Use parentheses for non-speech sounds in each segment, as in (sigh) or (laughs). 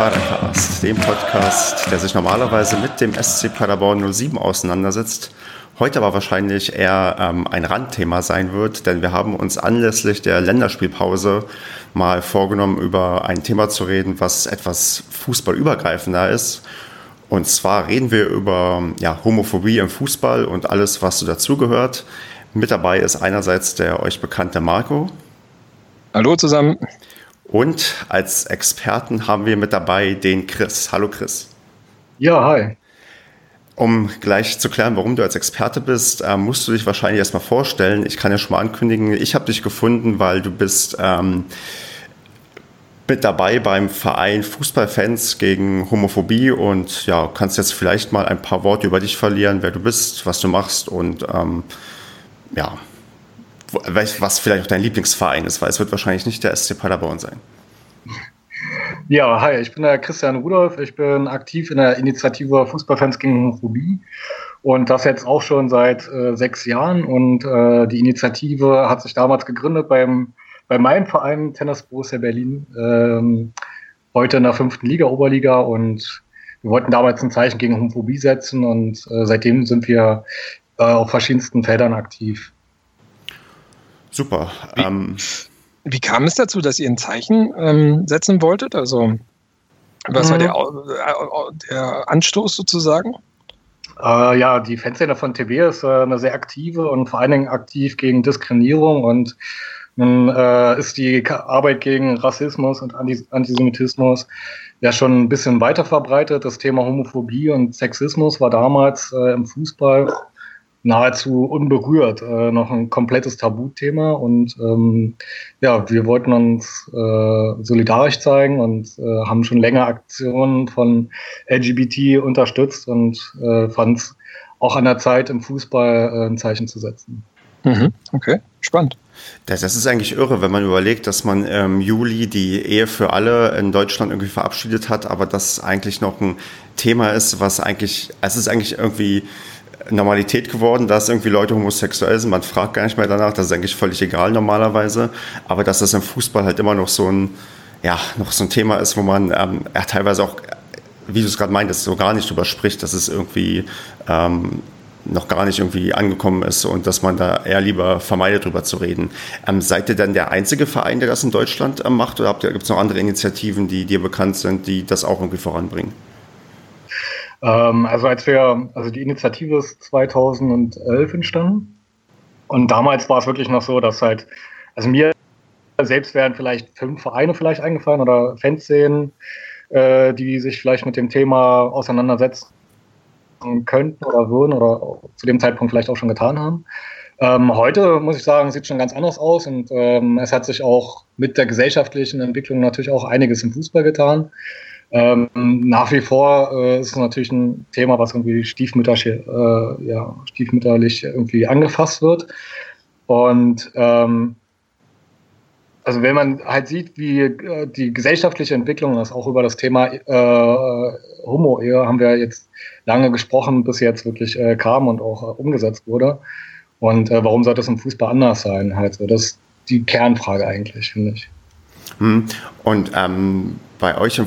Padercast, dem Podcast, der sich normalerweise mit dem SC Paderborn 07 auseinandersetzt. Heute aber wahrscheinlich eher ähm, ein Randthema sein wird, denn wir haben uns anlässlich der Länderspielpause mal vorgenommen, über ein Thema zu reden, was etwas fußballübergreifender ist. Und zwar reden wir über ja, Homophobie im Fußball und alles, was so dazugehört. Mit dabei ist einerseits der euch bekannte Marco. Hallo zusammen. Und als Experten haben wir mit dabei den Chris. Hallo Chris. Ja, hi. Um gleich zu klären, warum du als Experte bist, äh, musst du dich wahrscheinlich erstmal vorstellen. Ich kann ja schon mal ankündigen, ich habe dich gefunden, weil du bist ähm, mit dabei beim Verein Fußballfans gegen Homophobie und ja, kannst jetzt vielleicht mal ein paar Worte über dich verlieren, wer du bist, was du machst und ähm, ja, was vielleicht auch dein Lieblingsverein ist, weil es wird wahrscheinlich nicht der SC Paderborn sein. Ja, hi, ich bin der Christian Rudolf. Ich bin aktiv in der Initiative Fußballfans gegen Homophobie und das jetzt auch schon seit äh, sechs Jahren. Und äh, die Initiative hat sich damals gegründet beim, bei meinem Verein Tennis Borussia Berlin, ähm, heute in der fünften Liga, Oberliga. Und wir wollten damals ein Zeichen gegen Homophobie setzen und äh, seitdem sind wir äh, auf verschiedensten Feldern aktiv. Super. Wie, ähm, wie, kam es dazu, dass ihr ein Zeichen ähm, setzen wolltet? Also, was mhm. war der, äh, der, Anstoß sozusagen? Äh, ja, die Fanszene von TB ist äh, eine sehr aktive und vor allen Dingen aktiv gegen Diskriminierung und nun äh, ist die Arbeit gegen Rassismus und Antisemitismus ja schon ein bisschen weiter verbreitet. Das Thema Homophobie und Sexismus war damals äh, im Fußball nahezu unberührt, äh, noch ein komplettes Tabuthema. Und ähm, ja, wir wollten uns äh, solidarisch zeigen und äh, haben schon länger Aktionen von LGBT unterstützt und äh, fand es auch an der Zeit, im Fußball äh, ein Zeichen zu setzen. Mhm. Okay, spannend. Das, das, ist eigentlich irre, wenn man überlegt, dass man im Juli die Ehe für alle in Deutschland irgendwie verabschiedet hat, aber das eigentlich noch ein Thema ist, was eigentlich, es ist eigentlich irgendwie Normalität geworden, dass irgendwie Leute homosexuell sind. Man fragt gar nicht mehr danach, das ist eigentlich völlig egal normalerweise. Aber dass das im Fußball halt immer noch so ein, ja, noch so ein Thema ist, wo man ähm, ja, teilweise auch, wie du es gerade meintest, so gar nicht drüber spricht, dass es irgendwie ähm, noch gar nicht irgendwie angekommen ist und dass man da eher lieber vermeidet, drüber zu reden. Ähm, seid ihr denn der einzige Verein, der das in Deutschland ähm, macht oder gibt es noch andere Initiativen, die dir bekannt sind, die das auch irgendwie voranbringen? Ähm, also als wir, also die Initiative ist 2011 entstanden. Und damals war es wirklich noch so, dass halt, also mir selbst wären vielleicht fünf Vereine vielleicht eingefallen oder Fanszenen, äh, die sich vielleicht mit dem Thema auseinandersetzen könnten oder würden oder zu dem Zeitpunkt vielleicht auch schon getan haben. Ähm, heute muss ich sagen, sieht schon ganz anders aus und ähm, es hat sich auch mit der gesellschaftlichen Entwicklung natürlich auch einiges im Fußball getan. Ähm, nach wie vor äh, ist es natürlich ein Thema, was irgendwie stiefmütterlich, äh, ja, stiefmütterlich irgendwie angefasst wird. Und ähm, also wenn man halt sieht, wie äh, die gesellschaftliche Entwicklung ist, auch über das Thema äh, Homo-Ehe haben wir jetzt lange gesprochen, bis jetzt wirklich äh, kam und auch äh, umgesetzt wurde. Und äh, warum sollte es im Fußball anders sein? Halt so, das ist die Kernfrage eigentlich, finde ich. Hm. Und ähm, bei euch im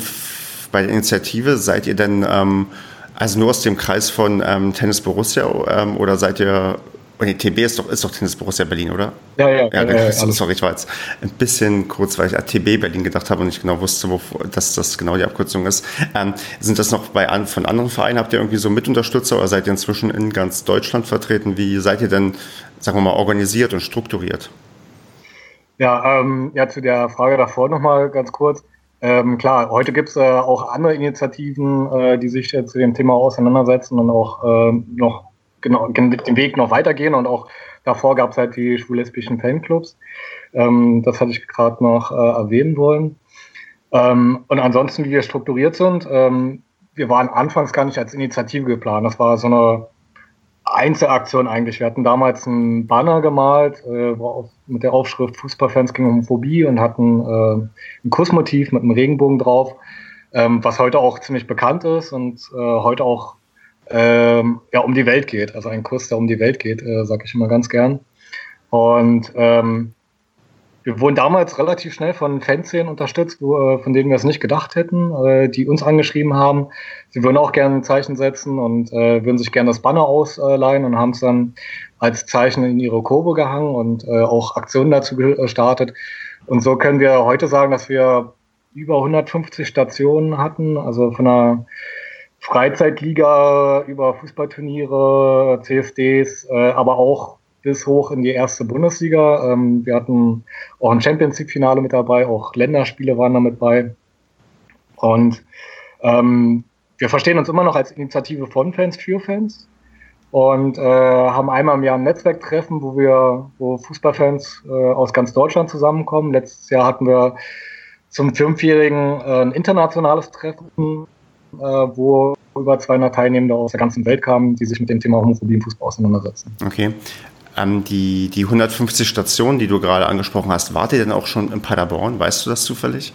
bei der Initiative, seid ihr denn ähm, also nur aus dem Kreis von ähm, Tennis Borussia ähm, oder seid ihr nee, TB ist doch, ist doch Tennis Borussia Berlin, oder? Ja, ja. ja, ja, ja sorry, ich war jetzt ein bisschen kurz, weil ich an TB Berlin gedacht habe und nicht genau wusste, wo, dass das genau die Abkürzung ist. Ähm, sind das noch bei von anderen Vereinen? Habt ihr irgendwie so Mitunterstützer oder seid ihr inzwischen in ganz Deutschland vertreten? Wie seid ihr denn, sagen wir mal, organisiert und strukturiert? Ja, ähm, ja, zu der Frage davor nochmal ganz kurz. Ähm, klar, heute gibt es äh, auch andere Initiativen, äh, die sich äh, zu dem Thema auseinandersetzen und auch äh, noch genau den Weg noch weitergehen. Und auch davor gab es halt die schwul-lesbischen Fanclubs. Ähm, das hatte ich gerade noch äh, erwähnen wollen. Ähm, und ansonsten, wie wir strukturiert sind, ähm, wir waren anfangs gar nicht als Initiative geplant. Das war so eine Einzelaktion eigentlich. Wir hatten damals einen Banner gemalt äh, mit der Aufschrift Fußballfans gegen Homophobie und hatten äh, ein Kussmotiv mit einem Regenbogen drauf, ähm, was heute auch ziemlich bekannt ist und äh, heute auch ähm, ja, um die Welt geht. Also ein Kuss, der um die Welt geht, äh, sage ich immer ganz gern. Und ähm, wir wurden damals relativ schnell von Fanszenen unterstützt, äh, von denen wir es nicht gedacht hätten, äh, die uns angeschrieben haben. Sie würden auch gerne ein Zeichen setzen und äh, würden sich gerne das Banner ausleihen und haben es dann als Zeichen in ihre Kurve gehangen und auch Aktionen dazu gestartet. Und so können wir heute sagen, dass wir über 150 Stationen hatten, also von einer Freizeitliga über Fußballturniere, CSDs, aber auch bis hoch in die erste Bundesliga. Ähm, wir hatten auch ein Champions League-Finale mit dabei, auch Länderspiele waren da mit bei. Und ähm, wir verstehen uns immer noch als Initiative von Fans für Fans und äh, haben einmal im Jahr ein Netzwerktreffen, wo wir, wo Fußballfans äh, aus ganz Deutschland zusammenkommen. Letztes Jahr hatten wir zum Fünfjährigen äh, ein internationales Treffen, äh, wo über 200 Teilnehmende aus der ganzen Welt kamen, die sich mit dem Thema Homophobie im Fußball auseinandersetzen. Okay. Ähm, die, die 150 Stationen, die du gerade angesprochen hast, wart ihr denn auch schon in Paderborn? Weißt du das zufällig?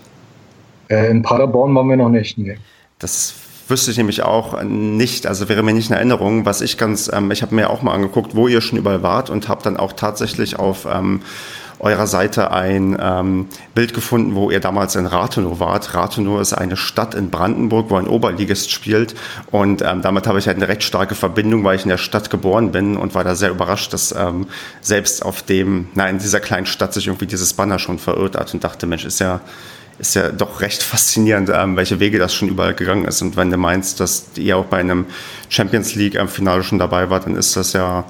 Äh, in Paderborn waren wir noch nicht. Nee. Das wüsste ich nämlich auch nicht, also wäre mir nicht eine Erinnerung, was ich ganz, ähm, ich habe mir auch mal angeguckt, wo ihr schon überall wart und habe dann auch tatsächlich auf ähm, eurer Seite ein ähm, Bild gefunden, wo ihr damals in Rathenow wart. Rathenow ist eine Stadt in Brandenburg, wo ein Oberligist spielt. Und ähm, damit habe ich halt eine recht starke Verbindung, weil ich in der Stadt geboren bin und war da sehr überrascht, dass ähm, selbst auf dem, na, in dieser kleinen Stadt sich irgendwie dieses Banner schon verirrt hat und dachte, Mensch, ist ja ist ja doch recht (laughs) faszinierend, ähm, welche Wege das schon überall gegangen ist. Und wenn du meinst, dass ihr auch bei einem Champions League-Finale schon dabei wart, dann ist das ja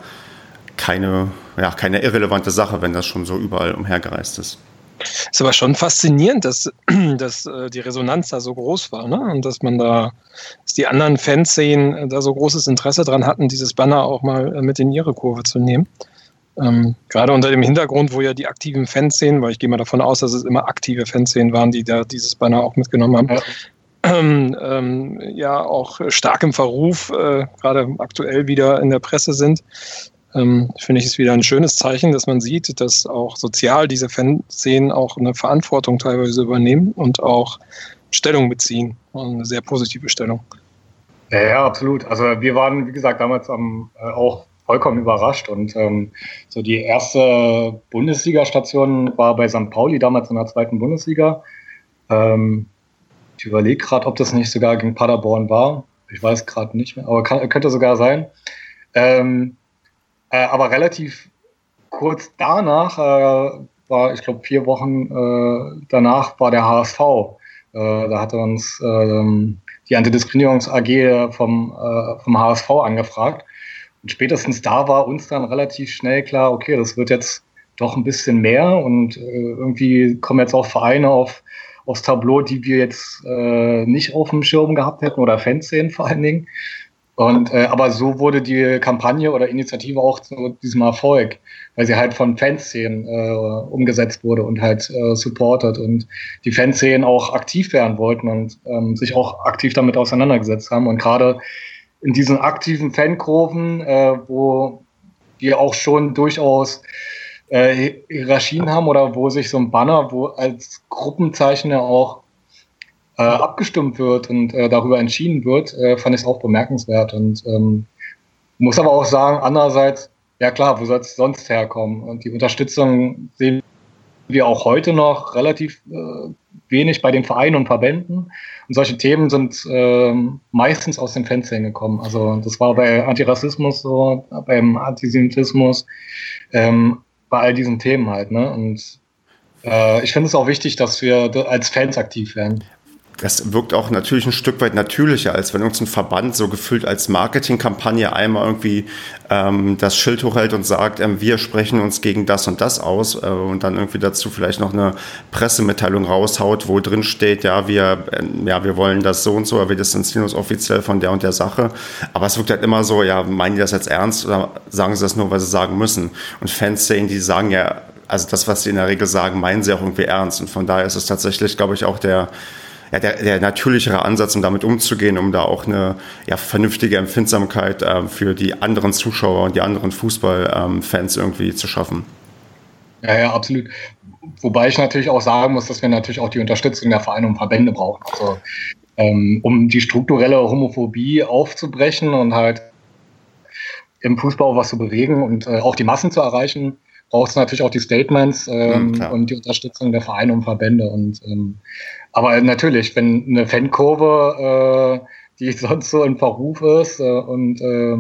keine, ja, keine irrelevante Sache, wenn das schon so überall umhergereist ist. Ist aber schon faszinierend, dass, (clears throat) dass äh, die Resonanz da so groß war ne? und dass man da, dass die anderen Fanszenen äh, da so großes Interesse dran hatten, dieses Banner auch mal äh, mit in ihre Kurve zu nehmen. Ähm, gerade unter dem Hintergrund, wo ja die aktiven Fanszenen, weil ich gehe mal davon aus, dass es immer aktive Fanszenen waren, die da dieses Banner auch mitgenommen haben, ja. Ähm, ähm, ja auch stark im Verruf, äh, gerade aktuell wieder in der Presse sind ähm, finde ich es wieder ein schönes Zeichen, dass man sieht, dass auch sozial diese Fanszenen auch eine Verantwortung teilweise übernehmen und auch Stellung beziehen. Und eine sehr positive Stellung. Ja, ja, absolut. Also wir waren, wie gesagt, damals am, äh, auch vollkommen überrascht. Und ähm, so die erste Bundesliga-Station war bei St. Pauli, damals in der zweiten Bundesliga. Ähm, ich überlege gerade, ob das nicht sogar gegen Paderborn war. Ich weiß gerade nicht mehr, aber kann, könnte sogar sein. Ähm, äh, aber relativ kurz danach, äh, war, ich glaube, vier Wochen äh, danach war der HSV. Äh, da hatte uns ähm, die Antidiskriminierungs AG vom, äh, vom HSV angefragt. Und spätestens da war uns dann relativ schnell klar, okay, das wird jetzt doch ein bisschen mehr und äh, irgendwie kommen jetzt auch Vereine auf, aufs Tableau, die wir jetzt nicht auf dem Schirm gehabt hätten oder Fanszenen vor allen Dingen. Und äh, aber so wurde die Kampagne oder Initiative auch zu diesem Erfolg, weil sie halt von Fanszenen äh, umgesetzt wurde und halt äh, supportet und die Fanszenen auch aktiv werden wollten und ähm, sich auch aktiv damit auseinandergesetzt haben. Und gerade in diesen aktiven Fankurven, äh, wo wir auch schon durchaus äh, Hierarchien haben oder wo sich so ein Banner, wo als Gruppenzeichen ja auch äh, abgestimmt wird und äh, darüber entschieden wird, äh, fand ich es auch bemerkenswert. Und ähm, muss aber auch sagen, andererseits, ja klar, wo soll es sonst herkommen? Und die Unterstützung sehen wir auch heute noch relativ äh, wenig bei den Vereinen und Verbänden. Und solche Themen sind äh, meistens aus den Fanszenen gekommen. Also das war bei Antirassismus so, beim Antisemitismus, ähm, bei all diesen Themen halt. Ne? Und äh, ich finde es auch wichtig, dass wir als Fans aktiv werden das wirkt auch natürlich ein Stück weit natürlicher, als wenn uns ein Verband so gefüllt als Marketingkampagne einmal irgendwie ähm, das Schild hochhält und sagt, ähm, wir sprechen uns gegen das und das aus äh, und dann irgendwie dazu vielleicht noch eine Pressemitteilung raushaut, wo drin steht, ja, wir, äh, ja, wir wollen das so und so, aber wir distanzieren uns offiziell von der und der Sache. Aber es wirkt halt immer so, ja, meinen die das jetzt ernst oder sagen sie das nur, weil sie sagen müssen? Und Fans sehen, die sagen ja, also das, was sie in der Regel sagen, meinen sie auch irgendwie ernst. Und von daher ist es tatsächlich, glaube ich, auch der ja, der, der natürlichere Ansatz, um damit umzugehen, um da auch eine ja, vernünftige Empfindsamkeit äh, für die anderen Zuschauer und die anderen Fußballfans ähm, irgendwie zu schaffen. Ja, ja, absolut. Wobei ich natürlich auch sagen muss, dass wir natürlich auch die Unterstützung der Vereine und Verbände brauchen. Also, ähm, um die strukturelle Homophobie aufzubrechen und halt im Fußball was zu bewegen und äh, auch die Massen zu erreichen, braucht es natürlich auch die Statements ähm, mhm, und die Unterstützung der Vereine und Verbände. Und ähm, aber natürlich, wenn eine Fankurve, äh, die (laughs) sonst so in Verruf ist äh, und äh,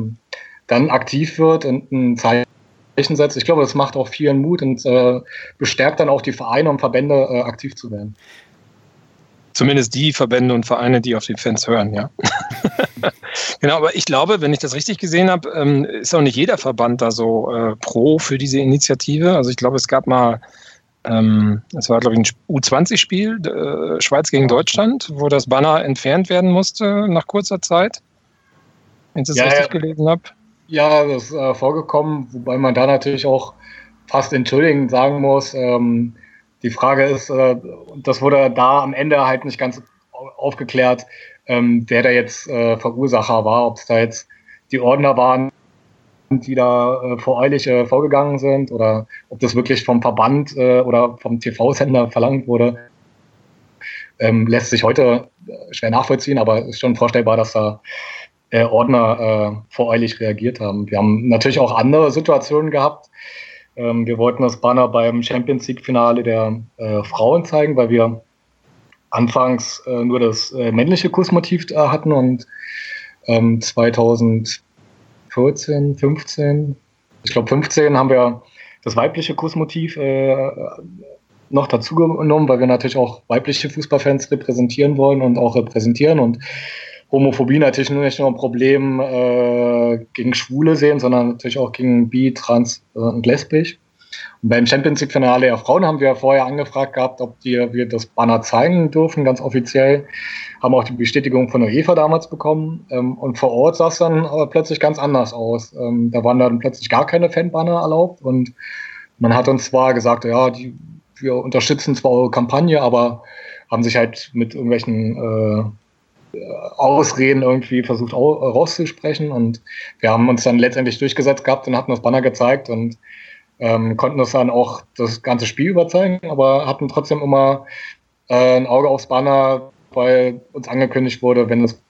dann aktiv wird und ein Zeichen setzt, ich glaube, das macht auch vielen Mut und äh, bestärkt dann auch die Vereine und Verbände äh, aktiv zu werden. Zumindest die Verbände und Vereine, die auf die Fans hören, ja. (laughs) genau, aber ich glaube, wenn ich das richtig gesehen habe, ähm, ist auch nicht jeder Verband da so äh, pro für diese Initiative. Also ich glaube, es gab mal, ähm, es war, glaube ich, ein U20-Spiel, äh, Schweiz gegen Deutschland, wo das Banner entfernt werden musste nach kurzer Zeit. Wenn ich das ja, richtig gelesen habe. Ja, das ist äh, vorgekommen, wobei man da natürlich auch fast entschuldigend sagen muss, ähm, die Frage ist, äh, das wurde da am Ende halt nicht ganz aufgeklärt, ähm, wer da jetzt äh, Verursacher war, ob es da jetzt die Ordner waren, die da äh, voreilig äh, vorgegangen sind oder ob das wirklich vom Verband äh, oder vom TV-Sender verlangt wurde. Ähm, lässt sich heute äh, schwer nachvollziehen, aber ist schon vorstellbar, dass da äh, Ordner äh, voreilig reagiert haben. Wir haben natürlich auch andere Situationen gehabt, ähm, wir wollten das Banner beim Champions League-Finale der äh, Frauen zeigen, weil wir anfangs äh, nur das äh, männliche Kussmotiv da hatten und ähm, 2014, 15, ich glaube 15 haben wir das weibliche Kussmotiv äh, noch dazu genommen, weil wir natürlich auch weibliche Fußballfans repräsentieren wollen und auch repräsentieren und Homophobie natürlich nicht nur ein Problem äh, gegen Schwule sehen, sondern natürlich auch gegen Bi, Trans äh, und Lesbisch. Und beim Champions League-Finale der Frauen haben wir vorher angefragt gehabt, ob die, wir das Banner zeigen dürfen, ganz offiziell. Haben auch die Bestätigung von der EFA damals bekommen. Ähm, und vor Ort sah es dann aber plötzlich ganz anders aus. Ähm, da waren dann plötzlich gar keine Fanbanner erlaubt. Und man hat uns zwar gesagt, ja, die, wir unterstützen zwar eure Kampagne, aber haben sich halt mit irgendwelchen äh, Ausreden irgendwie versucht rauszusprechen und wir haben uns dann letztendlich durchgesetzt gehabt und hatten das Banner gezeigt und ähm, konnten das dann auch das ganze Spiel überzeugen, aber hatten trotzdem immer äh, ein Auge aufs Banner, weil uns angekündigt wurde, wenn, das,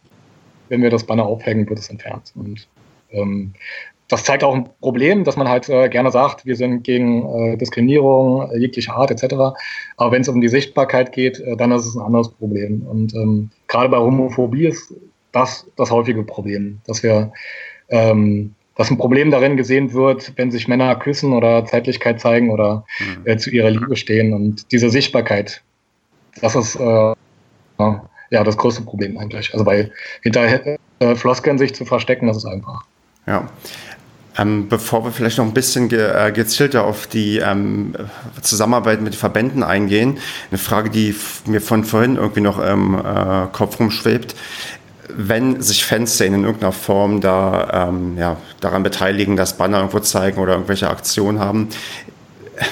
wenn wir das Banner aufhängen, wird es entfernt. Und ähm, das zeigt auch ein Problem, dass man halt äh, gerne sagt, wir sind gegen äh, Diskriminierung jeglicher Art etc. Aber wenn es um die Sichtbarkeit geht, äh, dann ist es ein anderes Problem. Und ähm, gerade bei Homophobie ist das das häufige Problem, dass wir ähm, dass ein Problem darin gesehen wird, wenn sich Männer küssen oder Zeitlichkeit zeigen oder mhm. äh, zu ihrer Liebe stehen. Und diese Sichtbarkeit, das ist äh, ja das größte Problem eigentlich. Also bei hinter äh, Floskeln sich zu verstecken, das ist einfach. Ja. Ähm, bevor wir vielleicht noch ein bisschen ge äh, gezielter auf die ähm, Zusammenarbeit mit Verbänden eingehen, eine Frage, die mir von vorhin irgendwie noch im äh, Kopf rumschwebt. Wenn sich Fanszenen in irgendeiner Form da ähm, ja, daran beteiligen, das Banner irgendwo zeigen oder irgendwelche Aktionen haben,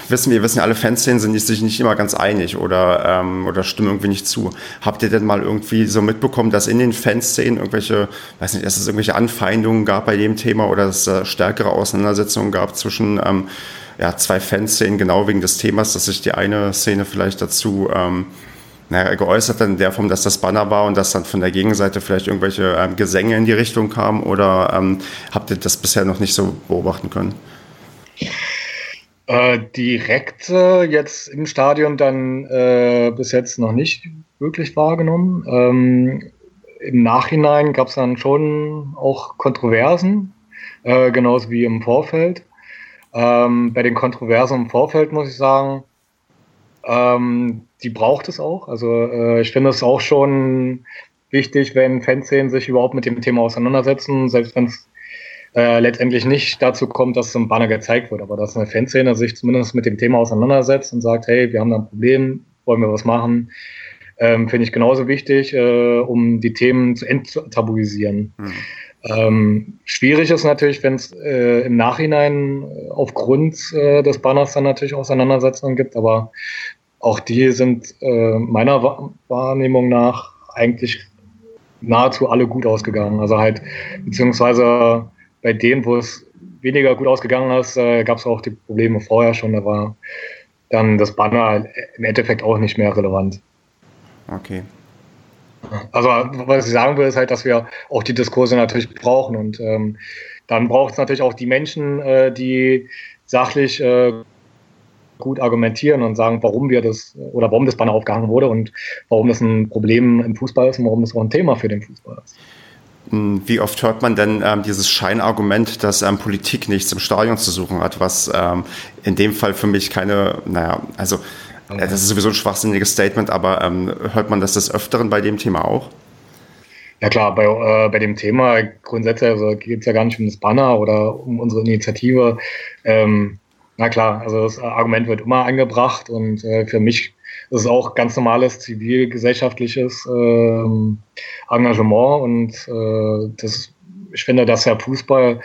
wissen wir, wissen ja alle Fanszenen sind sich nicht immer ganz einig oder, ähm, oder stimmen irgendwie nicht zu. Habt ihr denn mal irgendwie so mitbekommen, dass in den Fanszenen irgendwelche, weiß nicht, dass es irgendwelche Anfeindungen gab bei dem Thema oder dass es stärkere Auseinandersetzungen gab zwischen ähm, ja, zwei Fanszenen genau wegen des Themas, dass sich die eine Szene vielleicht dazu ähm, naja, geäußert hat in der Form, dass das Banner war und dass dann von der Gegenseite vielleicht irgendwelche ähm, Gesänge in die Richtung kamen oder ähm, habt ihr das bisher noch nicht so beobachten können? Direkt äh, jetzt im Stadion dann äh, bis jetzt noch nicht wirklich wahrgenommen. Ähm, Im Nachhinein gab es dann schon auch Kontroversen, äh, genauso wie im Vorfeld. Ähm, bei den Kontroversen im Vorfeld muss ich sagen, ähm, die braucht es auch. Also äh, ich finde es auch schon wichtig, wenn Fanszenen sich überhaupt mit dem Thema auseinandersetzen, selbst wenn es äh, letztendlich nicht dazu kommt, dass ein Banner gezeigt wird, aber dass eine Fanszene sich zumindest mit dem Thema auseinandersetzt und sagt, hey, wir haben da ein Problem, wollen wir was machen, ähm, finde ich genauso wichtig, äh, um die Themen zu enttabuisieren. Mhm. Ähm, schwierig ist natürlich, wenn es äh, im Nachhinein aufgrund äh, des Banners dann natürlich Auseinandersetzungen gibt, aber auch die sind äh, meiner Wahrnehmung nach eigentlich nahezu alle gut ausgegangen. Also halt, beziehungsweise bei denen, wo es weniger gut ausgegangen ist, äh, gab es auch die Probleme vorher schon. Da war dann das Banner im Endeffekt auch nicht mehr relevant. Okay. Also, was ich sagen will, ist halt, dass wir auch die Diskurse natürlich brauchen. Und ähm, dann braucht es natürlich auch die Menschen, äh, die sachlich äh, gut argumentieren und sagen, warum wir das oder warum das Banner aufgehangen wurde und warum das ein Problem im Fußball ist und warum das auch ein Thema für den Fußball ist. Hm, wie oft hört man denn ähm, dieses Scheinargument, dass ähm, Politik nichts im Stadion zu suchen hat, was ähm, in dem Fall für mich keine, naja, also äh, das ist sowieso ein schwachsinniges Statement, aber ähm, hört man das des Öfteren bei dem Thema auch? Ja klar, bei, äh, bei dem Thema grundsätzlich also geht es ja gar nicht um das Banner oder um unsere Initiative. Ähm, na klar, also das Argument wird immer angebracht und äh, für mich ist es auch ganz normales zivilgesellschaftliches ähm, Engagement und äh, das, ich finde, dass der Fußball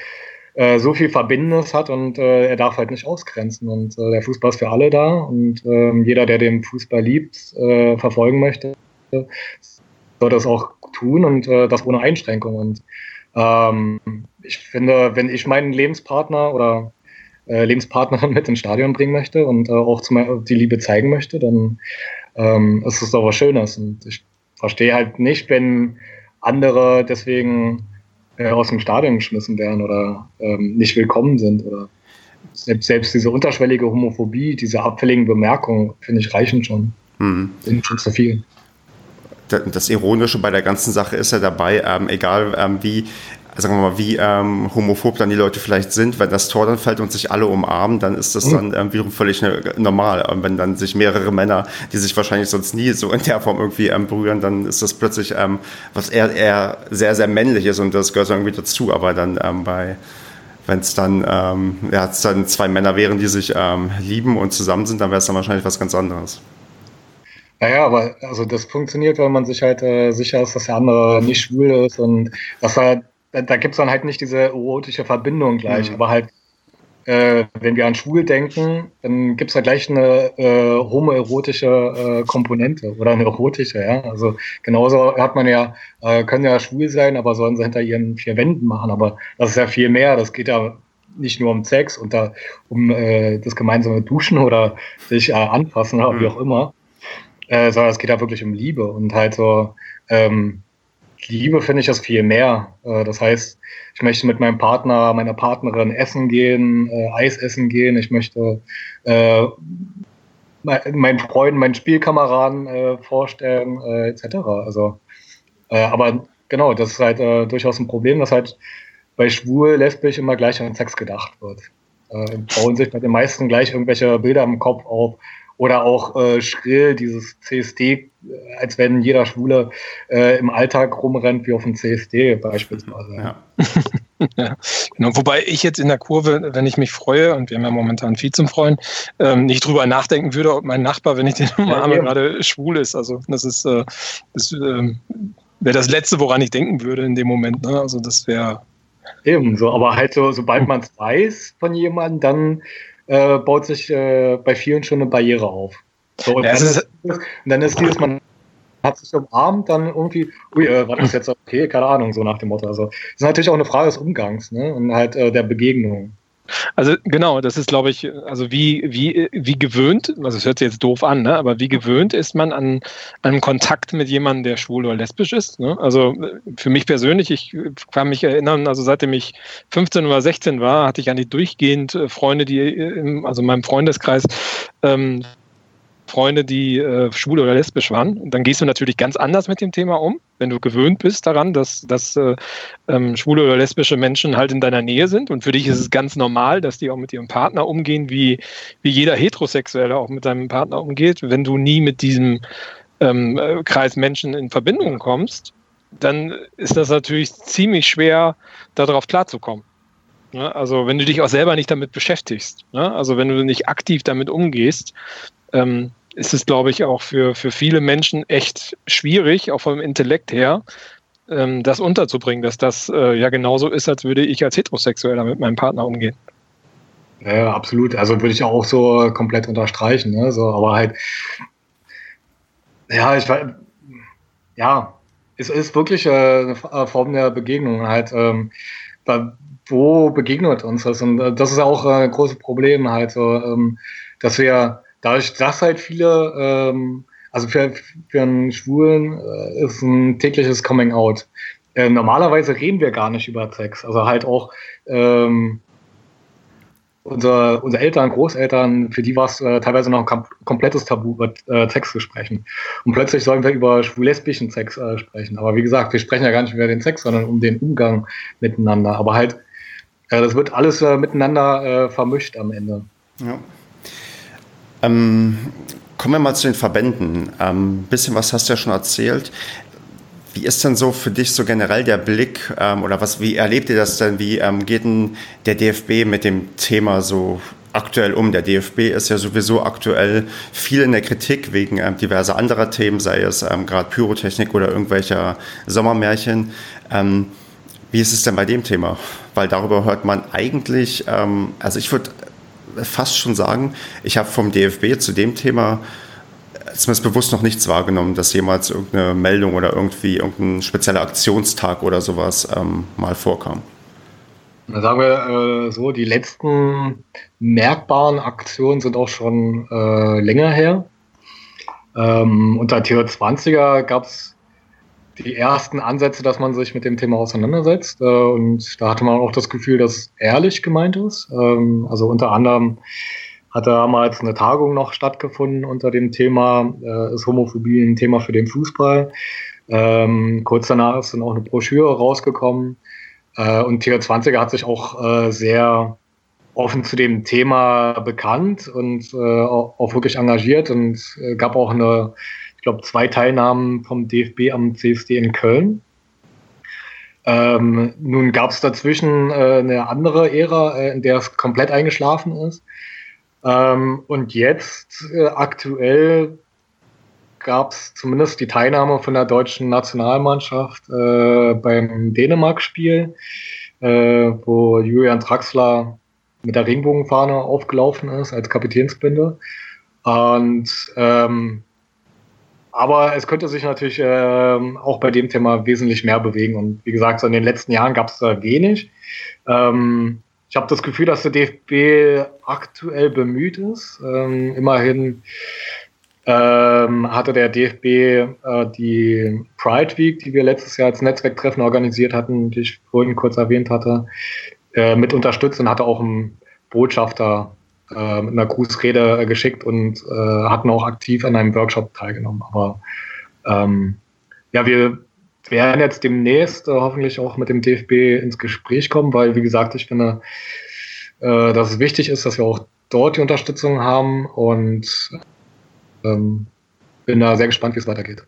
äh, so viel Verbindendes hat und äh, er darf halt nicht ausgrenzen und äh, der Fußball ist für alle da und ähm, jeder, der den Fußball liebt, äh, verfolgen möchte, soll das auch tun und das ohne Einschränkung und ähm, ich finde, wenn ich meinen Lebenspartner oder äh, Lebenspartnerin (laughs) mit ins Stadion bringen möchte und äh, auch zum, die Liebe zeigen möchte, dann ähm, ist es doch was Schönes. Und ich verstehe halt nicht, wenn andere deswegen äh, aus dem Stadion geschmissen werden oder ähm, nicht willkommen sind oder selbst, selbst diese unterschwellige Homophobie, diese abfälligen Bemerkungen, finde ich, reichen schon. Mhm. Sind schon zu viel das Ironische bei der ganzen Sache ist ja dabei, ähm, egal ähm, wie sagen wir mal, wie ähm, homophob dann die Leute vielleicht sind, wenn das Tor dann fällt und sich alle umarmen, dann ist das dann ähm, wiederum völlig ne, normal. Und wenn dann sich mehrere Männer, die sich wahrscheinlich sonst nie so in der Form irgendwie ähm, berühren, dann ist das plötzlich ähm, was eher, eher sehr, sehr männlich ist und das gehört irgendwie dazu. Aber dann ähm, bei wenn es dann, ähm, ja, dann zwei Männer wären, die sich ähm, lieben und zusammen sind, dann wäre es dann wahrscheinlich was ganz anderes. Naja, aber also das funktioniert, weil man sich halt äh, sicher ist, dass der andere nicht schwul ist und dass er da, da gibt es dann halt nicht diese erotische Verbindung gleich, mhm. aber halt, äh, wenn wir an schwul denken, dann gibt es da gleich eine äh, homoerotische äh, Komponente oder eine erotische, ja. Also genauso hat man ja, äh, können ja schwul sein, aber sollen sie hinter ihren vier Wänden machen. Aber das ist ja viel mehr. Das geht ja nicht nur um Sex und da um äh, das gemeinsame Duschen oder sich äh, anfassen oder mhm. wie auch immer. Sondern es geht ja wirklich um Liebe und halt so, ähm, Liebe finde ich das viel mehr. Äh, das heißt, ich möchte mit meinem Partner, meiner Partnerin essen gehen, äh, Eis essen gehen. Ich möchte äh, meinen Freunden, meinen Spielkameraden äh, vorstellen, äh, etc. Also, äh, aber genau, das ist halt äh, durchaus ein Problem, dass halt bei schwul, lesbisch immer gleich an Sex gedacht wird. Äh, bauen sich bei den meisten gleich irgendwelche Bilder im Kopf auf, oder auch schrill, dieses CSD, als wenn jeder Schwule äh, im Alltag rumrennt wie auf dem CSD beispielsweise. Ja. (laughs) ja, genau. Wobei ich jetzt in der Kurve, wenn ich mich freue, und wir haben ja momentan viel zum Freuen, ähm, nicht drüber nachdenken würde, ob mein Nachbar, wenn ich den umarme, ja, gerade schwul ist. Also das ist, äh, das äh, wäre das Letzte, woran ich denken würde in dem Moment. Ne? Also das wäre Ebenso, aber halt so, sobald man es weiß von jemandem, dann äh, baut sich äh, bei vielen schon eine Barriere auf. So, und, ja, dann ist, und, dann ist, dieses, man hat sich umarmt, dann irgendwie, ui, äh, war das jetzt okay, keine Ahnung, so nach dem Motto. Also, das ist natürlich auch eine Frage des Umgangs ne? und halt äh, der Begegnung. Also genau, das ist, glaube ich, also wie, wie, wie gewöhnt, also es hört sich jetzt doof an, ne? aber wie gewöhnt ist man an, an Kontakt mit jemandem, der schwul oder lesbisch ist? Ne? Also für mich persönlich, ich kann mich erinnern, also seitdem ich 15 oder 16 war, hatte ich eigentlich durchgehend äh, Freunde, die, im, also in meinem Freundeskreis, ähm, Freunde, die äh, schwul oder lesbisch waren. Und dann gehst du natürlich ganz anders mit dem Thema um, wenn du gewöhnt bist daran, dass, dass äh, ähm, schwule oder lesbische Menschen halt in deiner Nähe sind. Und für dich ist es ganz normal, dass die auch mit ihrem Partner umgehen, wie, wie jeder Heterosexuelle auch mit seinem Partner umgeht. Wenn du nie mit diesem ähm, äh, Kreis Menschen in Verbindung kommst, dann ist das natürlich ziemlich schwer, darauf klarzukommen. Ne? Also wenn du dich auch selber nicht damit beschäftigst, ne? also wenn du nicht aktiv damit umgehst, ähm, ist es, glaube ich, auch für, für viele Menschen echt schwierig, auch vom Intellekt her, ähm, das unterzubringen, dass das äh, ja genauso ist, als würde ich als Heterosexueller mit meinem Partner umgehen. Ja, absolut. Also würde ich auch so komplett unterstreichen. Ne? So, aber halt, ja, ich ja, es ist wirklich äh, eine Form der Begegnung halt. Ähm, wo begegnet uns das? Und äh, das ist auch ein großes Problem halt, so, ähm, dass wir dadurch, dass halt viele, ähm, also für, für einen Schwulen äh, ist ein tägliches Coming Out. Äh, normalerweise reden wir gar nicht über Sex. Also halt auch, ähm, unsere, unsere Eltern, Großeltern, für die war es äh, teilweise noch ein kom komplettes Tabu, über äh, Sex zu sprechen. Und plötzlich sollen wir über schwul-lesbischen Sex äh, sprechen. Aber wie gesagt, wir sprechen ja gar nicht über den Sex, sondern um den Umgang miteinander. Aber halt, äh, das wird alles äh, miteinander äh, vermischt am Ende. Ja. Ähm, kommen wir mal zu den Verbänden. Ein ähm, bisschen was hast du ja schon erzählt. Wie ist denn so für dich so generell der Blick ähm, oder was, wie erlebt ihr das denn? Wie ähm, geht denn der DFB mit dem Thema so aktuell um? Der DFB ist ja sowieso aktuell viel in der Kritik wegen ähm, diverser anderer Themen, sei es ähm, gerade Pyrotechnik oder irgendwelcher Sommermärchen. Ähm, wie ist es denn bei dem Thema? Weil darüber hört man eigentlich, ähm, also ich würde fast schon sagen, ich habe vom DFB zu dem Thema zumindest bewusst noch nichts wahrgenommen, dass jemals irgendeine Meldung oder irgendwie irgendein spezieller Aktionstag oder sowas ähm, mal vorkam. Sagen wir äh, so, die letzten merkbaren Aktionen sind auch schon äh, länger her. Ähm, unter TO20er gab es die ersten Ansätze, dass man sich mit dem Thema auseinandersetzt. Äh, und da hatte man auch das Gefühl, dass ehrlich gemeint ist. Ähm, also unter anderem hat damals eine Tagung noch stattgefunden unter dem Thema, äh, ist Homophobie ein Thema für den Fußball. Ähm, kurz danach ist dann auch eine Broschüre rausgekommen. Äh, und Tier 20 hat sich auch sehr offen zu dem Thema bekannt und auch wirklich engagiert und gab auch eine, ich glaube, zwei Teilnahmen vom DFB am CSD in Köln. Ähm, nun gab es dazwischen äh, eine andere Ära, äh, in der es komplett eingeschlafen ist. Ähm, und jetzt äh, aktuell gab es zumindest die Teilnahme von der deutschen Nationalmannschaft äh, beim Dänemark-Spiel, äh, wo Julian Draxler mit der Regenbogenfahne aufgelaufen ist als Kapitänsbinde. Und ähm, aber es könnte sich natürlich äh, auch bei dem Thema wesentlich mehr bewegen. Und wie gesagt, so in den letzten Jahren gab es da wenig. Ähm, ich habe das Gefühl, dass der DFB aktuell bemüht ist. Ähm, immerhin ähm, hatte der DFB äh, die Pride Week, die wir letztes Jahr als Netzwerktreffen organisiert hatten, die ich vorhin kurz erwähnt hatte, äh, mit unterstützt und hatte auch einen Botschafter äh, mit einer Grußrede äh, geschickt und äh, hatten auch aktiv an einem Workshop teilgenommen. Aber ähm, ja, wir werden jetzt demnächst äh, hoffentlich auch mit dem DFB ins Gespräch kommen, weil, wie gesagt, ich finde, äh, dass es wichtig ist, dass wir auch dort die Unterstützung haben und ähm, bin da sehr gespannt, wie es weitergeht.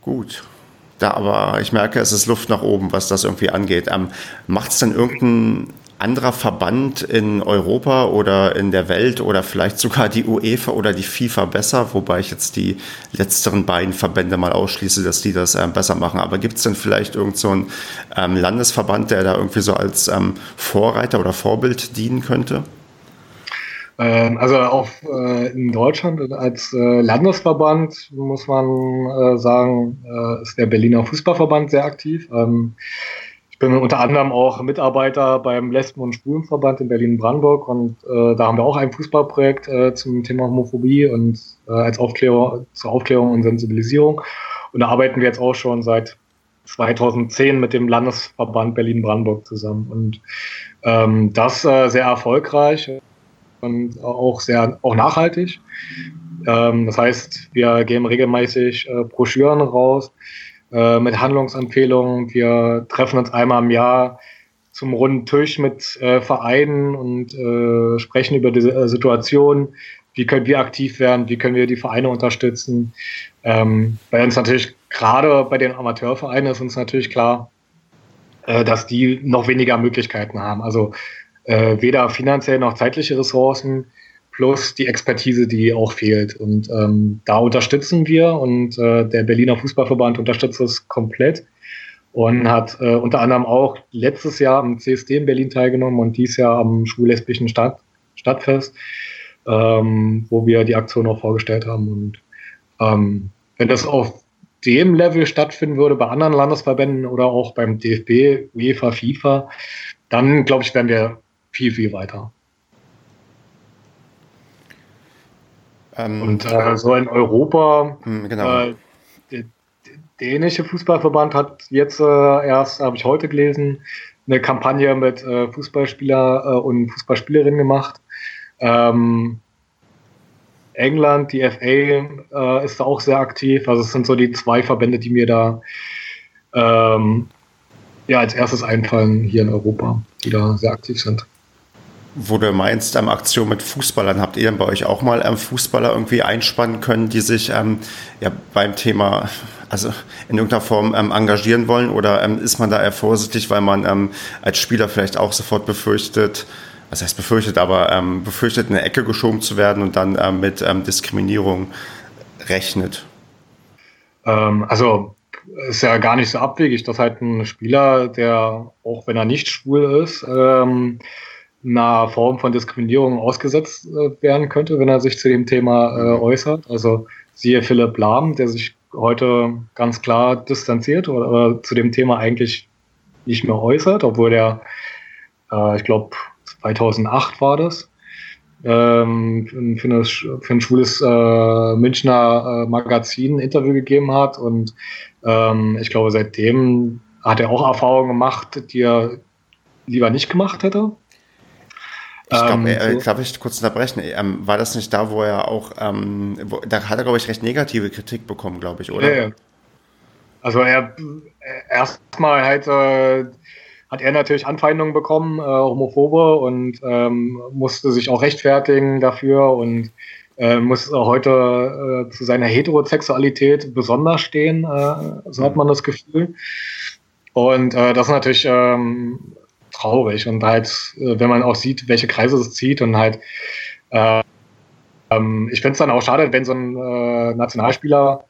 Gut. Da aber ich merke, es ist Luft nach oben, was das irgendwie angeht. Ähm, Macht es denn irgendeinen anderer Verband in Europa oder in der Welt oder vielleicht sogar die UEFA oder die FIFA besser, wobei ich jetzt die letzteren beiden Verbände mal ausschließe, dass die das ähm, besser machen. Aber gibt es denn vielleicht irgendeinen so ähm, Landesverband, der da irgendwie so als ähm, Vorreiter oder Vorbild dienen könnte? Ähm, also auch äh, in Deutschland als äh, Landesverband muss man äh, sagen, ist der Berliner Fußballverband sehr aktiv. Ähm, ich bin unter anderem auch Mitarbeiter beim Lesben- und Schwulenverband in Berlin-Brandenburg und äh, da haben wir auch ein Fußballprojekt äh, zum Thema Homophobie und äh, als Aufklärung, zur Aufklärung und Sensibilisierung. Und da arbeiten wir jetzt auch schon seit 2010 mit dem Landesverband Berlin-Brandenburg zusammen. Und ähm, das äh, sehr erfolgreich und auch sehr auch nachhaltig. Ähm, das heißt, wir geben regelmäßig äh, Broschüren raus äh, mit Handlungsempfehlungen. Wir treffen uns einmal im Jahr zum runden Tisch mit äh, Vereinen und äh, sprechen über diese äh, Situation. Wie können wir aktiv werden? Wie können wir die Vereine unterstützen? Ähm, bei uns natürlich, gerade bei den Amateurvereinen ist uns natürlich klar, äh, dass die noch weniger Möglichkeiten haben. Also äh, weder finanziell noch zeitliche Ressourcen plus die Expertise, die auch fehlt. Und ähm, da unterstützen wir und äh, der Berliner Fußballverband unterstützt das komplett und hat äh, unter anderem auch letztes Jahr am CSD in Berlin teilgenommen und dieses Jahr am schwul-lesbischen Stadt, Stadtfest, ähm, wo wir die Aktion auch vorgestellt haben. Und ähm, wenn das auf dem Level stattfinden würde bei anderen Landesverbänden oder auch beim DFB, UEFA, FIFA, dann glaube ich, wären wir viel, viel weiter. Ähm, und äh, so in Europa, hm, genau. äh, der, dänische Fußballverband hat jetzt äh, erst, habe ich heute gelesen, eine Kampagne mit äh, Fußballspieler äh, und Fußballspielerinnen gemacht. Ähm, England, die FA äh, ist da auch sehr aktiv. Also es sind so die zwei Verbände, die mir da ähm, ja als erstes einfallen hier in Europa, die da sehr aktiv sind. Wo du meinst, ähm, Aktion mit Fußballern, habt ihr denn bei euch auch mal ähm, Fußballer irgendwie einspannen können, die sich ähm, ja, beim Thema, also in irgendeiner Form ähm, engagieren wollen? Oder ähm, ist man da eher vorsichtig, weil man ähm, als Spieler vielleicht auch sofort befürchtet, was heißt befürchtet, aber ähm, befürchtet, in eine Ecke geschoben zu werden und dann ähm, mit ähm, Diskriminierung rechnet? Ähm, also ist ja gar nicht so abwegig, dass halt ein Spieler, der auch wenn er nicht schwul ist, ähm, einer Form von Diskriminierung ausgesetzt äh, werden könnte, wenn er sich zu dem Thema äh, äußert. Also siehe Philipp Lahm, der sich heute ganz klar distanziert oder, oder zu dem Thema eigentlich nicht mehr äußert, obwohl er, äh, ich glaube, 2008 war das, ähm, für, eine, für, ein schwules äh, Münchner äh, Magazin ein Interview gegeben hat. Und ähm, ich glaube, seitdem hat er auch Erfahrungen gemacht, die er lieber nicht gemacht hätte. Ich glaube, ähm, äh, so. darf ich kurz unterbrechen? Ähm, war das nicht da, wo er auch, ähm, wo, da hat er, glaube ich, recht negative Kritik bekommen, glaube ich, oder? Ja, ja. Also er erstmal halt äh, hat er natürlich Anfeindungen bekommen, äh, Homophobe, und ähm, musste sich auch rechtfertigen dafür und äh, muss heute äh, zu seiner Heterosexualität besonders stehen, äh, so hat man das Gefühl. Und äh, das ist natürlich ähm, traurig und halt, äh, wenn man auch sieht, welche Kreise es zieht und halt, äh, ähm, ich finde es dann auch schade, wenn so ein äh, Nationalspieler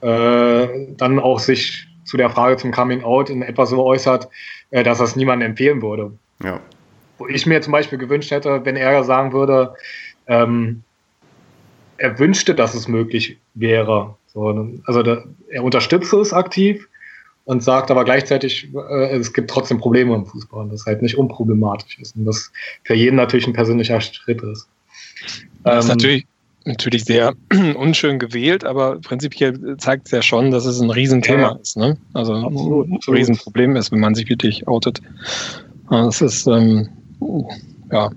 äh, dann auch sich zu der Frage zum Coming Out in etwa so äußert, äh, dass das niemandem empfehlen würde. Ja. Wo ich mir zum Beispiel gewünscht hätte, wenn er sagen würde, ähm, er wünschte, dass es möglich wäre. So, also da, er unterstützt es aktiv, und sagt aber gleichzeitig, äh, es gibt trotzdem Probleme im Fußball und das halt nicht unproblematisch ist und das für jeden natürlich ein persönlicher Schritt ist. Das ist ähm, natürlich, natürlich sehr (clears throat) unschön gewählt, aber prinzipiell zeigt es ja schon, dass es ein Riesenthema ja, ist. Ne? Also absolut, ein absolut. Riesenproblem ist, wenn man sich wirklich outet. Das ist, ähm, ja.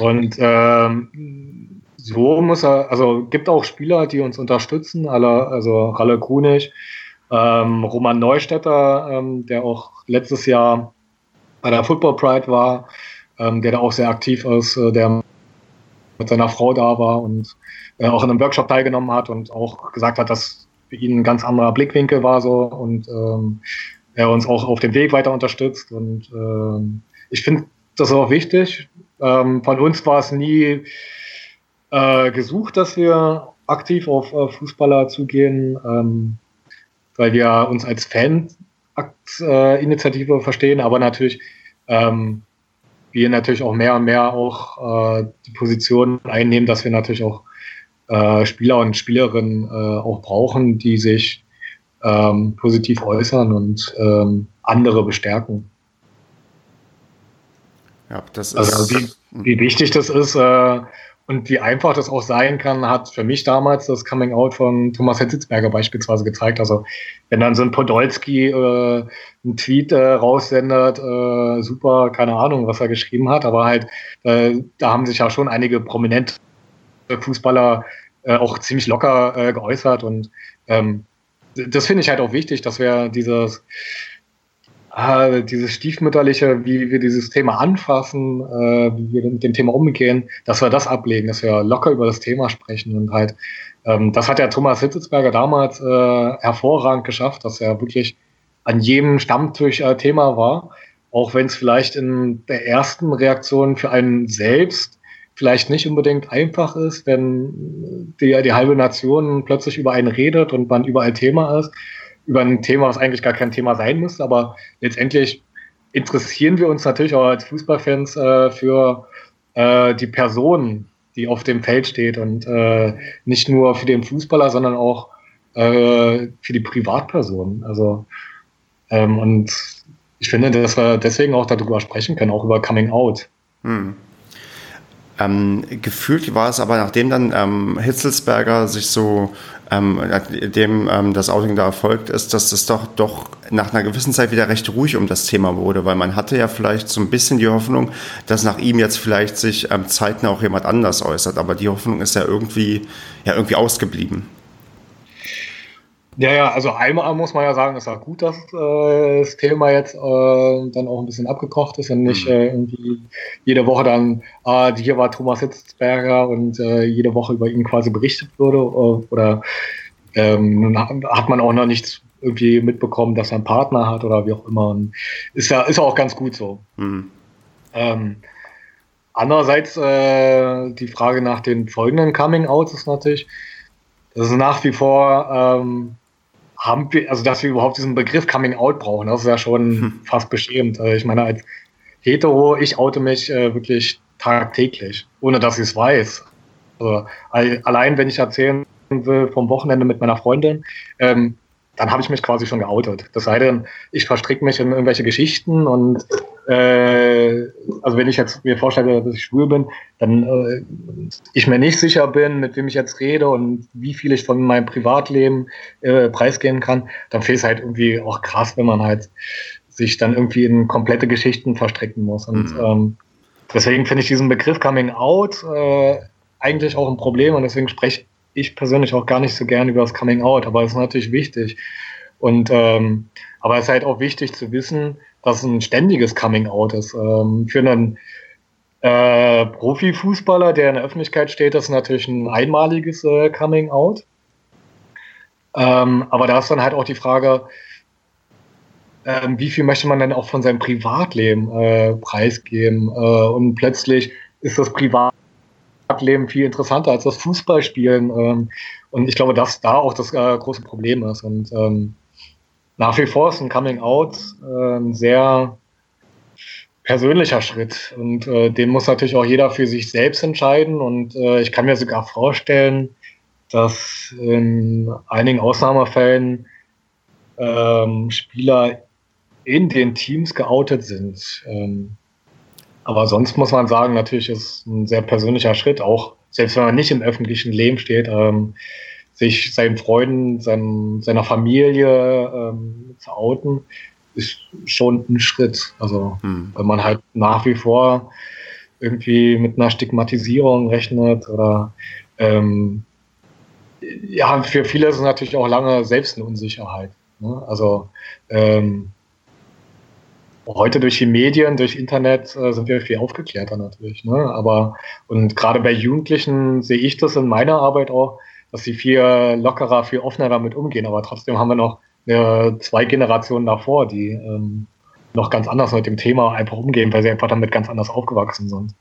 Und ähm, so muss er, also gibt auch Spieler, die uns unterstützen, alle, also Ralle Kunig, ähm, Roman Neustädter, ähm, der auch letztes Jahr bei der Football Pride war, ähm, der da auch sehr aktiv ist, äh, der mit seiner Frau da war und äh, auch in einem Workshop teilgenommen hat und auch gesagt hat, dass für ihn ein ganz anderer Blickwinkel war so und ähm, er uns auch auf dem Weg weiter unterstützt. Und ähm, ich finde das auch wichtig. Ähm, von uns war es nie äh, gesucht, dass wir aktiv auf äh, Fußballer zugehen. Weil wir uns als Fan-Initiative verstehen, aber natürlich ähm, wir natürlich auch mehr und mehr auch äh, die Position einnehmen, dass wir natürlich auch äh, Spieler und Spielerinnen äh, auch brauchen, die sich ähm, positiv äußern und ähm, andere bestärken. Ja, das also ist, also wie, wie wichtig das ist, äh, und wie einfach das auch sein kann, hat für mich damals das Coming Out von Thomas Hitzitzberger beispielsweise gezeigt. Also wenn dann so ein Podolski äh, einen Tweet äh, raussendet, äh, super, keine Ahnung, was er geschrieben hat, aber halt, äh, da haben sich ja schon einige prominente Fußballer äh, auch ziemlich locker äh, geäußert und ähm, das finde ich halt auch wichtig, dass wir dieses äh, dieses stiefmütterliche, wie wir dieses Thema anfassen, äh, wie wir mit dem Thema umgehen, dass wir das ablegen, dass wir locker über das Thema sprechen und halt, ähm, das hat ja Thomas Hitzelsberger damals äh, hervorragend geschafft, dass er wirklich an jedem Stammtisch äh, Thema war, auch wenn es vielleicht in der ersten Reaktion für einen selbst vielleicht nicht unbedingt einfach ist, wenn die, die halbe Nation plötzlich über einen redet und man überall Thema ist über ein Thema, was eigentlich gar kein Thema sein muss, aber letztendlich interessieren wir uns natürlich auch als Fußballfans äh, für äh, die Person, die auf dem Feld steht und äh, nicht nur für den Fußballer, sondern auch äh, für die Privatperson. Also ähm, und ich finde, dass wir deswegen auch darüber sprechen können, auch über Coming Out. Hm. Ähm, gefühlt war es aber, nachdem dann ähm, Hitzelsberger sich so, ähm, dem ähm, das Outing da erfolgt ist, dass es doch, doch nach einer gewissen Zeit wieder recht ruhig um das Thema wurde, weil man hatte ja vielleicht so ein bisschen die Hoffnung, dass nach ihm jetzt vielleicht sich ähm, zeitnah auch jemand anders äußert, aber die Hoffnung ist ja irgendwie, ja irgendwie ausgeblieben. Ja, ja, also einmal muss man ja sagen, es war gut, dass äh, das Thema jetzt äh, dann auch ein bisschen abgekocht ist und nicht mhm. äh, irgendwie jede Woche dann, ah, hier war Thomas Hitzberger und äh, jede Woche über ihn quasi berichtet wurde äh, oder ähm, hat man auch noch nichts irgendwie mitbekommen, dass er einen Partner hat oder wie auch immer. Und ist ja ist auch ganz gut so. Mhm. Ähm, andererseits äh, die Frage nach den folgenden Coming Outs ist natürlich, das ist nach wie vor ähm, haben wir, also dass wir überhaupt diesen Begriff Coming Out brauchen, das ist ja schon hm. fast beschämend. Also ich meine, als Hetero, ich oute mich äh, wirklich tagtäglich, ohne dass ich es weiß. Also, allein wenn ich erzählen will vom Wochenende mit meiner Freundin, ähm, dann habe ich mich quasi schon geoutet. Das sei denn, ich verstricke mich in irgendwelche Geschichten und äh, also wenn ich jetzt mir vorstelle, dass ich schwul bin, dann äh, ich mir nicht sicher bin, mit wem ich jetzt rede und wie viel ich von meinem Privatleben äh, preisgehen kann, dann fehlt es halt irgendwie auch krass, wenn man halt sich dann irgendwie in komplette Geschichten verstricken muss. Und mhm. ähm, deswegen finde ich diesen Begriff Coming Out äh, eigentlich auch ein Problem und deswegen spreche ich persönlich auch gar nicht so gern über das Coming Out, aber es ist natürlich wichtig. Und ähm, aber es ist halt auch wichtig zu wissen, es ein ständiges Coming Out ist. Ähm, für einen äh, Profifußballer, der in der Öffentlichkeit steht, ist natürlich ein einmaliges äh, Coming Out. Ähm, aber da ist dann halt auch die Frage, ähm, wie viel möchte man denn auch von seinem Privatleben äh, preisgeben? Äh, und plötzlich ist das Privat Privatleben viel interessanter als das Fußballspielen. Ähm, und ich glaube, dass da auch das äh, große Problem ist. Und ähm, nach wie vor ist ein Coming Out äh, ein sehr persönlicher Schritt. Und äh, den muss natürlich auch jeder für sich selbst entscheiden. Und äh, ich kann mir sogar vorstellen, dass in einigen Ausnahmefällen ähm, Spieler in den Teams geoutet sind. Ähm, aber sonst muss man sagen, natürlich ist ein sehr persönlicher Schritt, auch selbst wenn man nicht im öffentlichen Leben steht, ähm, sich seinen Freunden, seinem, seiner Familie ähm, zu outen, ist schon ein Schritt. Also, hm. wenn man halt nach wie vor irgendwie mit einer Stigmatisierung rechnet oder ähm, ja, für viele ist es natürlich auch lange selbst eine Unsicherheit. Ne? Also ähm, heute durch die Medien, durch Internet äh, sind wir viel aufgeklärter natürlich. Ne? Aber und gerade bei Jugendlichen sehe ich das in meiner Arbeit auch, dass sie viel lockerer, viel offener damit umgehen. Aber trotzdem haben wir noch äh, zwei Generationen davor, die ähm, noch ganz anders mit dem Thema einfach umgehen, weil sie einfach damit ganz anders aufgewachsen sind.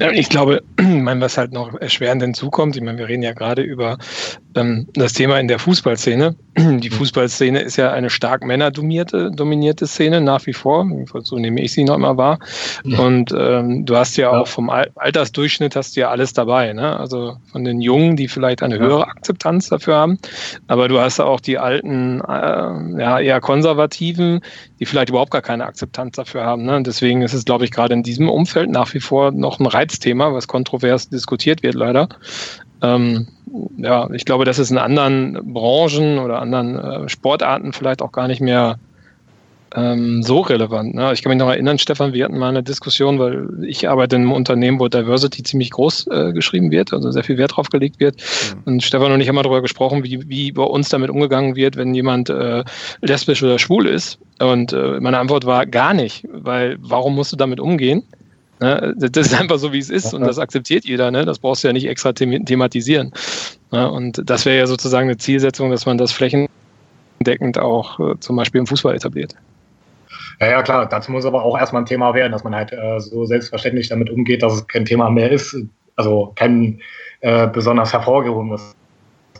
Ich glaube, (clears throat) was halt noch erschwerend hinzukommt, ich meine, wir reden ja gerade über ähm, das Thema in der Fußballszene. (clears throat) Die mhm. Fußballszene ist ja eine stark männerdominierte dominierte Szene nach wie vor, so nehme ich sie noch immer wahr. Und ähm, du hast ja, ja, auch vom Altersdurchschnitt hast du ja alles dabei, ne? Also von den Jungen, die vielleicht eine höhere Akzeptanz dafür haben, aber du hast auch die alten, äh, ja, eher konservativen, die vielleicht überhaupt gar keine Akzeptanz dafür haben. Ne? Und deswegen ist es, glaube ich, gerade in diesem Umfeld nach wie vor noch ein Reizthema, was kontrovers diskutiert wird, leider. Ähm, ja, ich glaube, das ist in anderen Branchen oder anderen äh, Sportarten vielleicht auch gar nicht mehr ähm, so relevant. Ne? Ich kann mich noch erinnern, Stefan, wir hatten mal eine Diskussion, weil ich arbeite in einem Unternehmen, wo Diversity ziemlich groß äh, geschrieben wird, also sehr viel Wert drauf gelegt wird. Mhm. Und Stefan und ich haben mal darüber gesprochen, wie, wie bei uns damit umgegangen wird, wenn jemand äh, lesbisch oder schwul ist. Und äh, meine Antwort war gar nicht, weil warum musst du damit umgehen? Ne? Das ist einfach so, wie es ist und das akzeptiert jeder. Ne? Das brauchst du ja nicht extra thematisieren. Ne? Und das wäre ja sozusagen eine Zielsetzung, dass man das flächendeckend auch äh, zum Beispiel im Fußball etabliert. Ja, ja, klar. Dazu muss aber auch erstmal ein Thema werden, dass man halt äh, so selbstverständlich damit umgeht, dass es kein Thema mehr ist. Also kein äh, besonders hervorgehobenes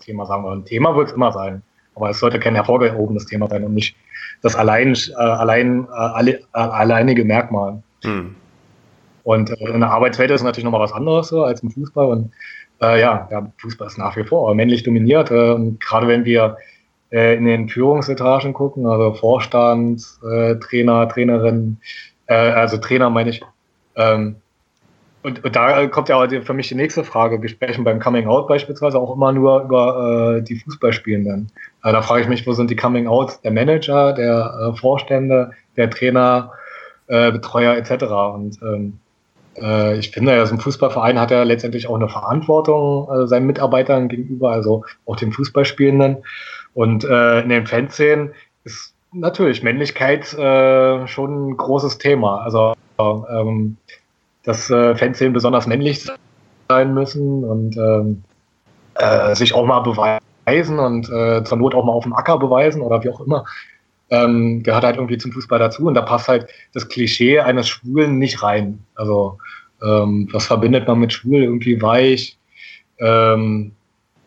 Thema, sagen wir. Ein Thema wird es immer sein. Aber es sollte kein hervorgehobenes Thema sein und nicht das allein, äh, allein, äh, alle, äh, alleinige Merkmal. Hm. Und äh, in der Arbeitswelt ist natürlich nochmal was anderes so, als im Fußball. Und äh, ja, ja, Fußball ist nach wie vor männlich dominiert. Äh, gerade wenn wir äh, in den Führungsetagen gucken, also Vorstand, äh, Trainer, Trainerin, äh, also Trainer meine ich, ähm, und, und, da kommt ja für mich die nächste Frage. Wir sprechen beim Coming Out beispielsweise auch immer nur über äh, die Fußballspielenden. Äh, da frage ich mich, wo sind die Coming Outs der Manager, der äh, Vorstände, der Trainer, Betreuer etc. Und ähm, äh, ich finde, ein Fußballverein hat ja letztendlich auch eine Verantwortung äh, seinen Mitarbeitern gegenüber, also auch den Fußballspielenden. Und äh, in den Fanszenen ist natürlich Männlichkeit äh, schon ein großes Thema. Also ähm, dass äh, Fanszenen besonders männlich sein müssen und ähm, äh, sich auch mal beweisen und äh, zur Not auch mal auf dem Acker beweisen oder wie auch immer, ähm, gehört halt irgendwie zum Fußball dazu und da passt halt das Klischee eines Schwulen nicht rein. Also ähm, was verbindet man mit schwul? Irgendwie weich, ähm,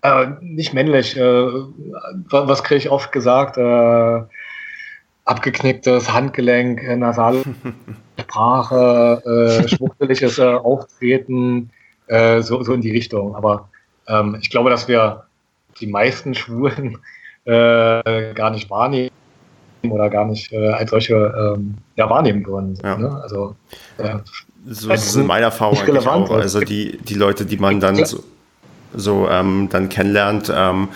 äh, nicht männlich. Äh, was kriege ich oft gesagt? Äh, abgeknicktes Handgelenk, nasale (laughs) Sprache, äh, schwuchteliges äh, Auftreten, äh, so, so in die Richtung. Aber ähm, ich glaube, dass wir die meisten Schwulen äh, gar nicht wahrnehmen oder gar nicht äh, als solche ähm, ja, wahrnehmen würden. Ja. Ne? Also, äh, so ist es in meiner Erfahrung eigentlich auch. Also die, die Leute, die man dann so, so ähm, dann kennenlernt, ähm,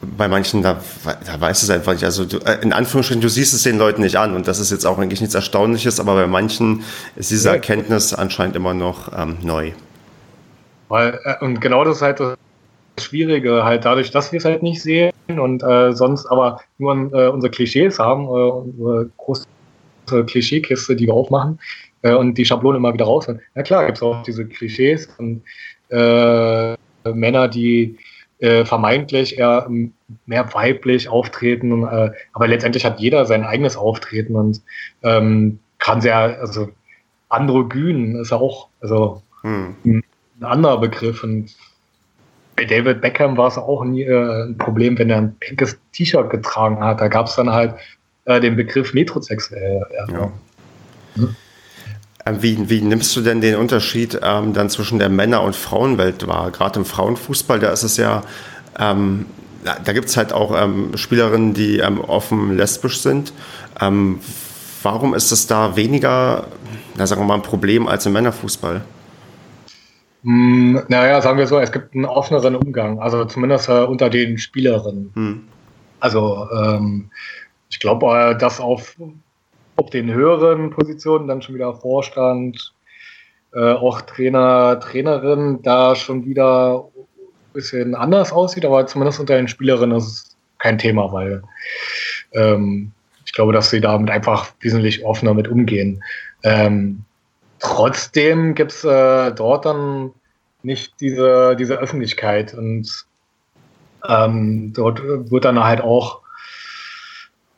bei manchen, da, da weiß es einfach nicht. Also du, äh, in Anführungsstrichen, du siehst es den Leuten nicht an und das ist jetzt auch eigentlich nichts Erstaunliches, aber bei manchen ist diese Erkenntnis anscheinend immer noch ähm, neu. Weil, äh, und genau das ist halt das Schwierige, halt dadurch, dass wir es halt nicht sehen und äh, sonst aber nur äh, unsere Klischees haben, äh, unsere große Klischeekiste, die wir aufmachen äh, und die Schablone immer wieder rausholen. Na klar, gibt es auch diese Klischees und Männer, die äh, vermeintlich eher mehr weiblich auftreten, äh, aber letztendlich hat jeder sein eigenes Auftreten und ähm, kann sehr, also androgyn ist auch, also hm. ein, ein anderer Begriff und bei David Beckham war es auch nie äh, ein Problem, wenn er ein pinkes T-Shirt getragen hat. Da gab es dann halt äh, den Begriff metrosexuell. Ja. Hm? Wie, wie nimmst du denn den Unterschied ähm, dann zwischen der Männer- und Frauenwelt wahr? Gerade im Frauenfußball, da ist es ja, ähm, da gibt es halt auch ähm, Spielerinnen, die ähm, offen lesbisch sind. Ähm, warum ist es da weniger, na, sagen wir mal, ein Problem als im Männerfußball? Hm, naja, sagen wir so, es gibt einen offeneren Umgang, also zumindest äh, unter den Spielerinnen. Hm. Also ähm, ich glaube, äh, dass auf auf den höheren Positionen dann schon wieder Vorstand, äh, auch Trainer, Trainerin, da schon wieder ein bisschen anders aussieht, aber zumindest unter den Spielerinnen ist es kein Thema, weil ähm, ich glaube, dass sie damit einfach wesentlich offener mit umgehen. Ähm, trotzdem gibt es äh, dort dann nicht diese, diese Öffentlichkeit und ähm, dort wird dann halt auch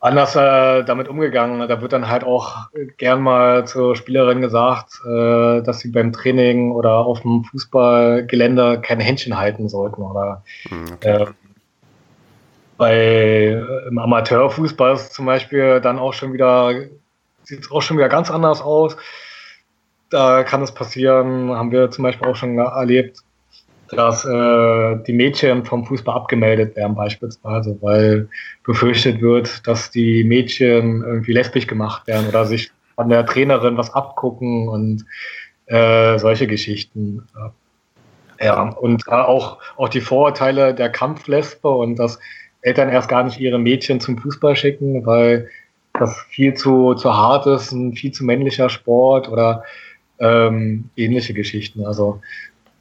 anders äh, damit umgegangen. Da wird dann halt auch gern mal zur Spielerin gesagt, äh, dass sie beim Training oder auf dem Fußballgelände kein Händchen halten sollten. Oder hm, okay. äh, bei im Amateurfußball ist zum Beispiel dann auch schon wieder, sieht es auch schon wieder ganz anders aus. Da kann es passieren, haben wir zum Beispiel auch schon erlebt, dass äh, die Mädchen vom Fußball abgemeldet werden beispielsweise, weil befürchtet wird, dass die Mädchen irgendwie lesbisch gemacht werden oder sich von der Trainerin was abgucken und äh, solche Geschichten. Ja, und äh, auch, auch die Vorurteile der Kampflesbe und dass Eltern erst gar nicht ihre Mädchen zum Fußball schicken, weil das viel zu, zu hart ist, ein viel zu männlicher Sport oder ähm, ähnliche Geschichten. Also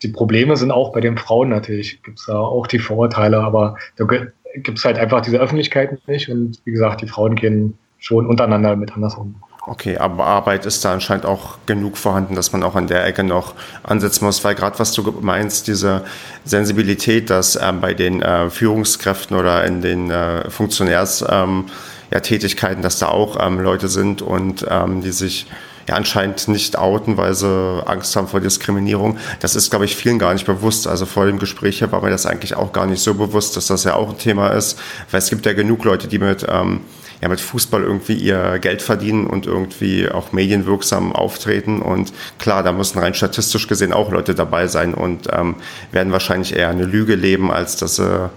die Probleme sind auch bei den Frauen natürlich, gibt es da auch die Vorurteile, aber da gibt es halt einfach diese Öffentlichkeit nicht und wie gesagt, die Frauen gehen schon untereinander mit anders um. Okay, aber Arbeit ist da anscheinend auch genug vorhanden, dass man auch an der Ecke noch ansetzen muss, weil gerade was du meinst, diese Sensibilität, dass ähm, bei den äh, Führungskräften oder in den äh, Funktionärstätigkeiten, ähm, ja, dass da auch ähm, Leute sind und ähm, die sich ja anscheinend nicht outen, weil sie Angst haben vor Diskriminierung. Das ist, glaube ich, vielen gar nicht bewusst. Also vor dem Gespräch hier war mir das eigentlich auch gar nicht so bewusst, dass das ja auch ein Thema ist, weil es gibt ja genug Leute, die mit, ähm, ja, mit Fußball irgendwie ihr Geld verdienen und irgendwie auch medienwirksam auftreten. Und klar, da müssen rein statistisch gesehen auch Leute dabei sein und ähm, werden wahrscheinlich eher eine Lüge leben, als dass sie,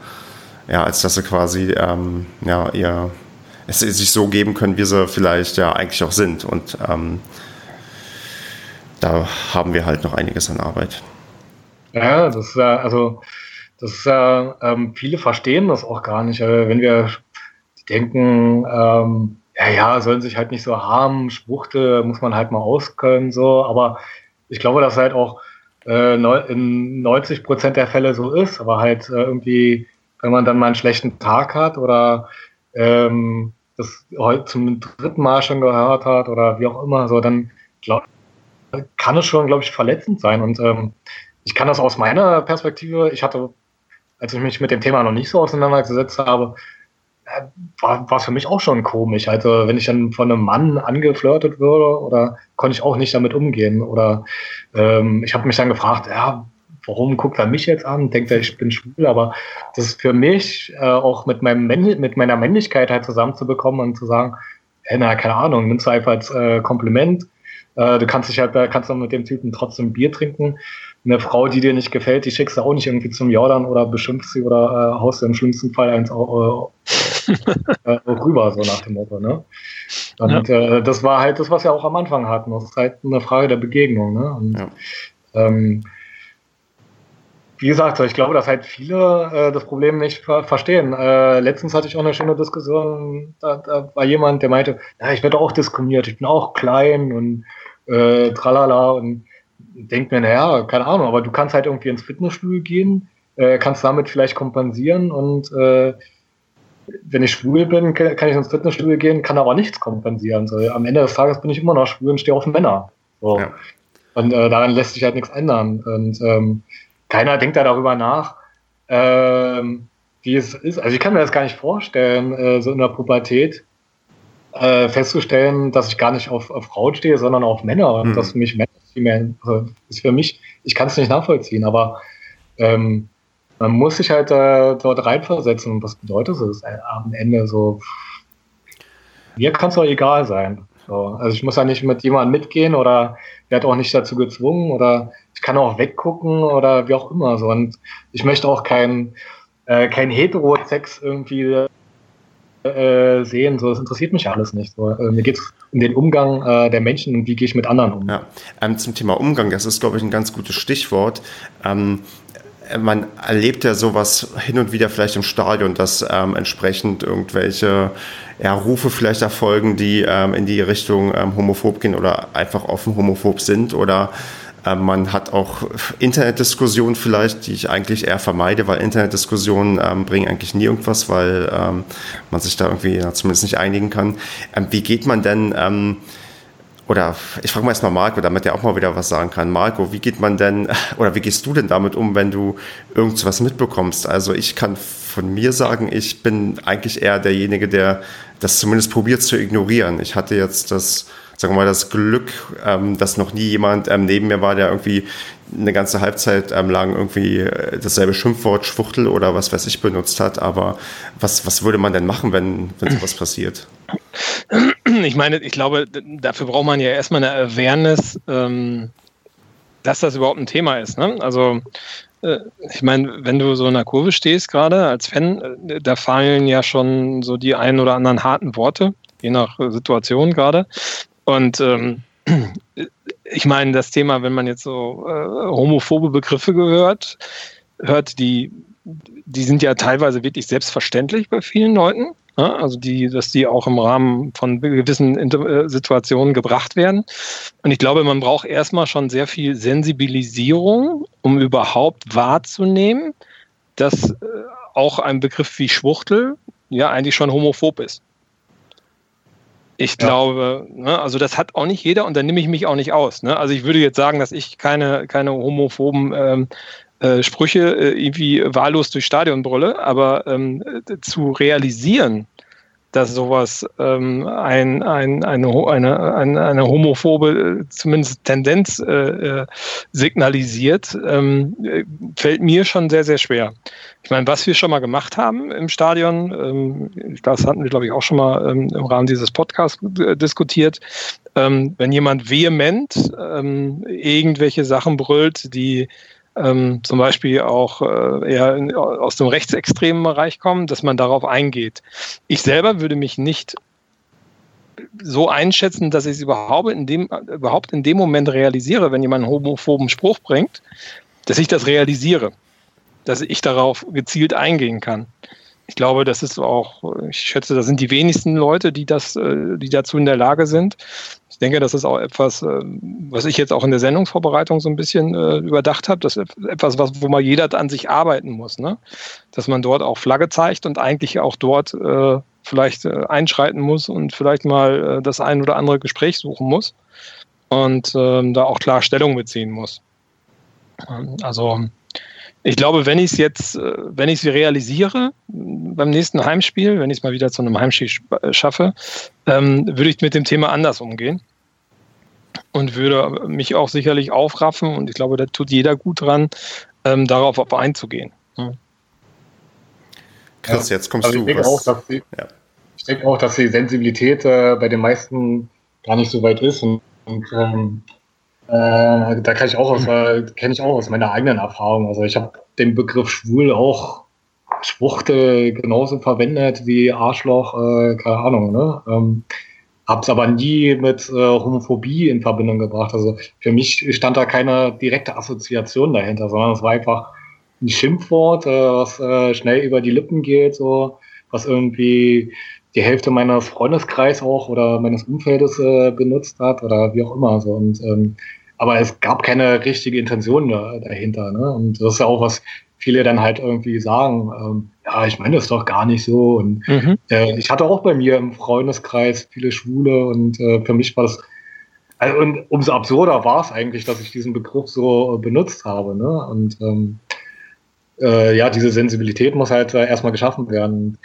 ja, als dass sie quasi ähm, ja, ihr es sich so geben können, wie sie vielleicht ja eigentlich auch sind. Und ähm, da haben wir halt noch einiges an Arbeit. Ja, das ist ja, also das ist ja, ähm, viele verstehen das auch gar nicht. Also wenn wir denken, ähm, ja, ja, sollen sich halt nicht so haben, Schwuchte muss man halt mal auskönnen, so, aber ich glaube, dass halt auch äh, in 90 Prozent der Fälle so ist, aber halt äh, irgendwie, wenn man dann mal einen schlechten Tag hat oder ähm, das heute zum dritten Mal schon gehört hat oder wie auch immer, so dann glaub, kann es schon, glaube ich, verletzend sein. Und ähm, ich kann das aus meiner Perspektive, ich hatte, als ich mich mit dem Thema noch nicht so auseinandergesetzt habe, war, war für mich auch schon komisch. Also wenn ich dann von einem Mann angeflirtet würde, oder konnte ich auch nicht damit umgehen. Oder ähm, ich habe mich dann gefragt, ja, warum guckt er mich jetzt an? Denkt er, ich bin schwul, aber das ist für mich äh, auch mit meinem mit meiner Männlichkeit halt zusammenzubekommen und zu sagen, hey, na, keine Ahnung, nimmst du einfach als äh, Kompliment. Äh, du kannst dich halt, kannst du mit dem Typen trotzdem Bier trinken eine Frau, die dir nicht gefällt, die schickst du auch nicht irgendwie zum Jordan oder beschimpfst sie oder äh, haust du im schlimmsten Fall eins auch, äh, (laughs) äh, rüber, so nach dem Motto. Ne? Und ja. äh, das war halt das, was wir auch am Anfang hatten. Das ist halt eine Frage der Begegnung. Ne? Und, ja. ähm, wie gesagt, ich glaube, dass halt viele äh, das Problem nicht ver verstehen. Äh, letztens hatte ich auch eine schöne Diskussion, da, da war jemand, der meinte, ja, ich werde auch diskriminiert, ich bin auch klein und äh, tralala und denkt mir, naja, keine Ahnung, aber du kannst halt irgendwie ins Fitnessstudio gehen, äh, kannst damit vielleicht kompensieren und äh, wenn ich schwul bin, kann ich ins Fitnessstudio gehen, kann aber nichts kompensieren. So, am Ende des Tages bin ich immer noch schwul und stehe auf Männer. So. Ja. Und äh, daran lässt sich halt nichts ändern. Und ähm, keiner denkt da darüber nach, ähm, wie es ist. Also ich kann mir das gar nicht vorstellen, äh, so in der Pubertät äh, festzustellen, dass ich gar nicht auf, auf Frauen stehe, sondern auf Männer. Und mhm. dass mich Männer viel mehr, also ist für mich, ich kann es nicht nachvollziehen, aber ähm, man muss sich halt äh, dort reinversetzen. Und was bedeutet es äh, am Ende so? Mir kann es doch egal sein. So, also ich muss ja nicht mit jemandem mitgehen oder werde auch nicht dazu gezwungen oder ich kann auch weggucken oder wie auch immer. So. Und ich möchte auch kein, äh, kein Hetero-Sex irgendwie äh, sehen. So, das interessiert mich alles nicht. So, äh, mir geht es um den Umgang äh, der Menschen und wie gehe ich mit anderen um. Ja. Ähm, zum Thema Umgang, das ist, glaube ich, ein ganz gutes Stichwort. Ähm, man erlebt ja sowas hin und wieder vielleicht im Stadion, dass ähm, entsprechend irgendwelche ja, Rufe vielleicht erfolgen, die ähm, in die Richtung ähm, homophob gehen oder einfach offen homophob sind oder man hat auch Internetdiskussionen vielleicht, die ich eigentlich eher vermeide, weil Internetdiskussionen ähm, bringen eigentlich nie irgendwas, weil ähm, man sich da irgendwie ja, zumindest nicht einigen kann. Ähm, wie geht man denn, ähm, oder ich frage mal erstmal Marco, damit er auch mal wieder was sagen kann. Marco, wie geht man denn, (laughs) oder wie gehst du denn damit um, wenn du irgendwas mitbekommst? Also ich kann von mir sagen, ich bin eigentlich eher derjenige, der das zumindest probiert zu ignorieren. Ich hatte jetzt das sagen wir mal, das Glück, ähm, dass noch nie jemand ähm, neben mir war, der irgendwie eine ganze Halbzeit ähm, lang irgendwie äh, dasselbe Schimpfwort Schwuchtel oder was weiß ich benutzt hat. Aber was, was würde man denn machen, wenn, wenn sowas passiert? Ich meine, ich glaube, dafür braucht man ja erstmal eine Awareness, ähm, dass das überhaupt ein Thema ist. Ne? Also äh, ich meine, wenn du so in der Kurve stehst gerade als Fan, äh, da fallen ja schon so die ein oder anderen harten Worte, je nach Situation gerade. Und ähm, (clears throat) ich meine, das Thema, wenn man jetzt so äh, homophobe Begriffe gehört, hört, die, die sind ja teilweise wirklich selbstverständlich bei vielen Leuten. Ja? Ne? Also die, dass die auch im Rahmen von gewissen Inter äh, Situationen gebracht werden. Und ich glaube, man braucht erstmal schon sehr viel Sensibilisierung, um überhaupt wahrzunehmen, dass äh, auch ein Begriff wie Schwuchtel ja eigentlich schon homophob ist. Ich glaube, ja. ne, also das hat auch nicht jeder und da nehme ich mich auch nicht aus. Ne? Also ich würde jetzt sagen, dass ich keine, keine homophoben ähm, äh, Sprüche äh, irgendwie wahllos durchs Stadion brülle, aber ähm, zu realisieren, dass sowas ähm, ein, ein, eine, eine, eine, eine homophobe äh, zumindest Tendenz äh, äh, signalisiert, ähm, fällt mir schon sehr, sehr schwer. Ich meine, was wir schon mal gemacht haben im Stadion, ähm, das hatten wir, glaube ich, auch schon mal ähm, im Rahmen dieses Podcasts äh, diskutiert, ähm, wenn jemand vehement ähm, irgendwelche Sachen brüllt, die ähm, zum Beispiel auch äh, eher in, aus dem rechtsextremen Bereich kommen, dass man darauf eingeht. Ich selber würde mich nicht so einschätzen, dass ich es überhaupt in dem, überhaupt in dem Moment realisiere, wenn jemand einen homophoben Spruch bringt, dass ich das realisiere, dass ich darauf gezielt eingehen kann. Ich glaube, das ist auch, ich schätze, das sind die wenigsten Leute, die das, äh, die dazu in der Lage sind. Denke, das ist auch etwas, äh, was ich jetzt auch in der Sendungsvorbereitung so ein bisschen äh, überdacht habe. Das ist etwas, was, wo mal jeder an sich arbeiten muss, ne? Dass man dort auch Flagge zeigt und eigentlich auch dort äh, vielleicht äh, einschreiten muss und vielleicht mal das ein oder andere Gespräch suchen muss und ähm, da auch klar Stellung beziehen muss. Ähm, also ich glaube, wenn ich es jetzt, wenn ich es realisiere beim nächsten Heimspiel, wenn ich es mal wieder zu einem Heimspiel schaffe, ähm, würde ich mit dem Thema anders umgehen und würde mich auch sicherlich aufraffen und ich glaube, da tut jeder gut dran, ähm, darauf einzugehen. Ja. Chris, jetzt kommst also du. Ich denke, auch, dass die, ja. ich denke auch, dass die Sensibilität äh, bei den meisten gar nicht so weit ist. Und, und ähm, äh, da kann ich auch aus, äh, kenne ich auch aus meiner eigenen Erfahrung. Also ich habe den Begriff schwul auch Schwuchte genauso verwendet wie Arschloch, äh, keine Ahnung, ne? Ähm, hab's aber nie mit äh, Homophobie in Verbindung gebracht. Also für mich stand da keine direkte Assoziation dahinter, sondern es war einfach ein Schimpfwort, äh, was äh, schnell über die Lippen geht, so was irgendwie die Hälfte meines Freundeskreis auch oder meines Umfeldes äh, benutzt hat oder wie auch immer. So. Und, ähm, aber es gab keine richtige Intention da, dahinter. Ne? Und das ist ja auch, was viele dann halt irgendwie sagen, ähm, ja, ich meine das doch gar nicht so. Und mhm. äh, ich hatte auch bei mir im Freundeskreis viele Schwule und äh, für mich war das also, und umso absurder war es eigentlich, dass ich diesen Begriff so äh, benutzt habe. Ne? Und ähm, äh, ja, diese Sensibilität muss halt äh, erstmal geschaffen werden.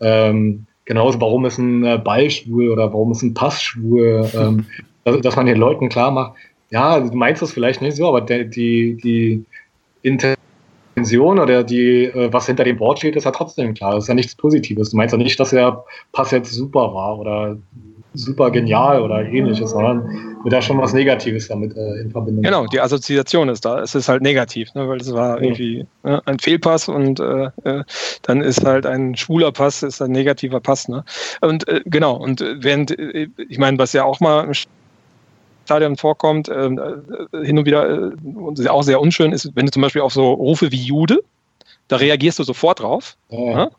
Ähm, genauso, warum ist ein äh, Ball schwul oder warum ist ein Pass schwul? Ähm, (laughs) dass, dass, man den Leuten klar macht, ja, du meinst das vielleicht nicht so, aber die, die Intention oder die, äh, was hinter dem Wort steht, ist ja trotzdem klar. Das ist ja nichts Positives. Du meinst ja nicht, dass der Pass jetzt super war oder super genial oder ähnliches, sondern wird da schon was Negatives damit äh, in Verbindung. Genau, die Assoziation ist da. Es ist halt negativ, ne, weil es war mhm. irgendwie äh, ein Fehlpass und äh, äh, dann ist halt ein schwuler Pass, ist ein negativer Pass. Ne? Und äh, genau, und während, äh, ich meine, was ja auch mal im Stadion vorkommt, ähm, hin und wieder und auch sehr unschön ist, wenn du zum Beispiel auf so Rufe wie Jude, da reagierst du sofort drauf. Ja. Ne?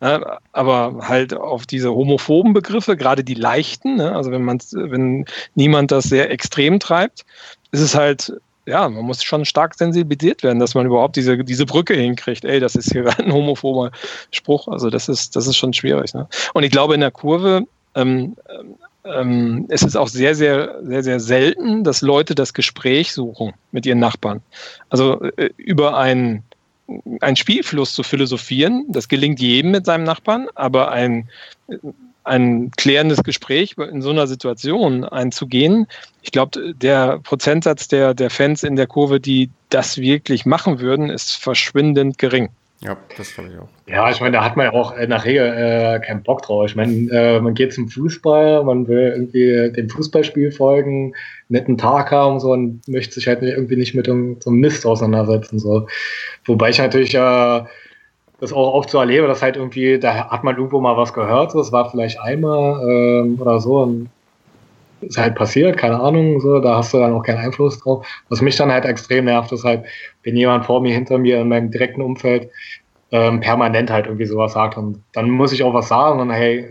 Ne? aber halt auf diese homophoben Begriffe, gerade die leichten, ne? also wenn man wenn niemand das sehr extrem treibt, ist es halt, ja, man muss schon stark sensibilisiert werden, dass man überhaupt diese, diese Brücke hinkriegt. Ey, das ist hier (laughs) ein homophober Spruch. Also das ist, das ist schon schwierig. Ne? Und ich glaube, in der Kurve ähm, ähm, es ist auch sehr, sehr, sehr, sehr selten, dass Leute das Gespräch suchen mit ihren Nachbarn. Also äh, über einen ein Spielfluss zu philosophieren. Das gelingt jedem mit seinem Nachbarn, aber ein, ein klärendes Gespräch in so einer Situation einzugehen, ich glaube, der Prozentsatz der, der Fans in der Kurve, die das wirklich machen würden, ist verschwindend gering. Ja, das fand ich auch. Ja, ich meine, da hat man ja auch der Regel äh, keinen Bock drauf. Ich meine, äh, man geht zum Fußball, man will irgendwie dem Fußballspiel folgen, netten Tag haben so und möchte sich halt irgendwie nicht mit so einem Mist auseinandersetzen. So. Wobei ich natürlich äh, das auch oft so erlebe, dass halt irgendwie, da hat man irgendwo mal was gehört, das war vielleicht einmal ähm, oder so und ist halt passiert, keine Ahnung, so, da hast du dann auch keinen Einfluss drauf. Was mich dann halt extrem nervt, ist halt, wenn jemand vor mir, hinter mir in meinem direkten Umfeld ähm, permanent halt irgendwie sowas sagt und dann muss ich auch was sagen und hey,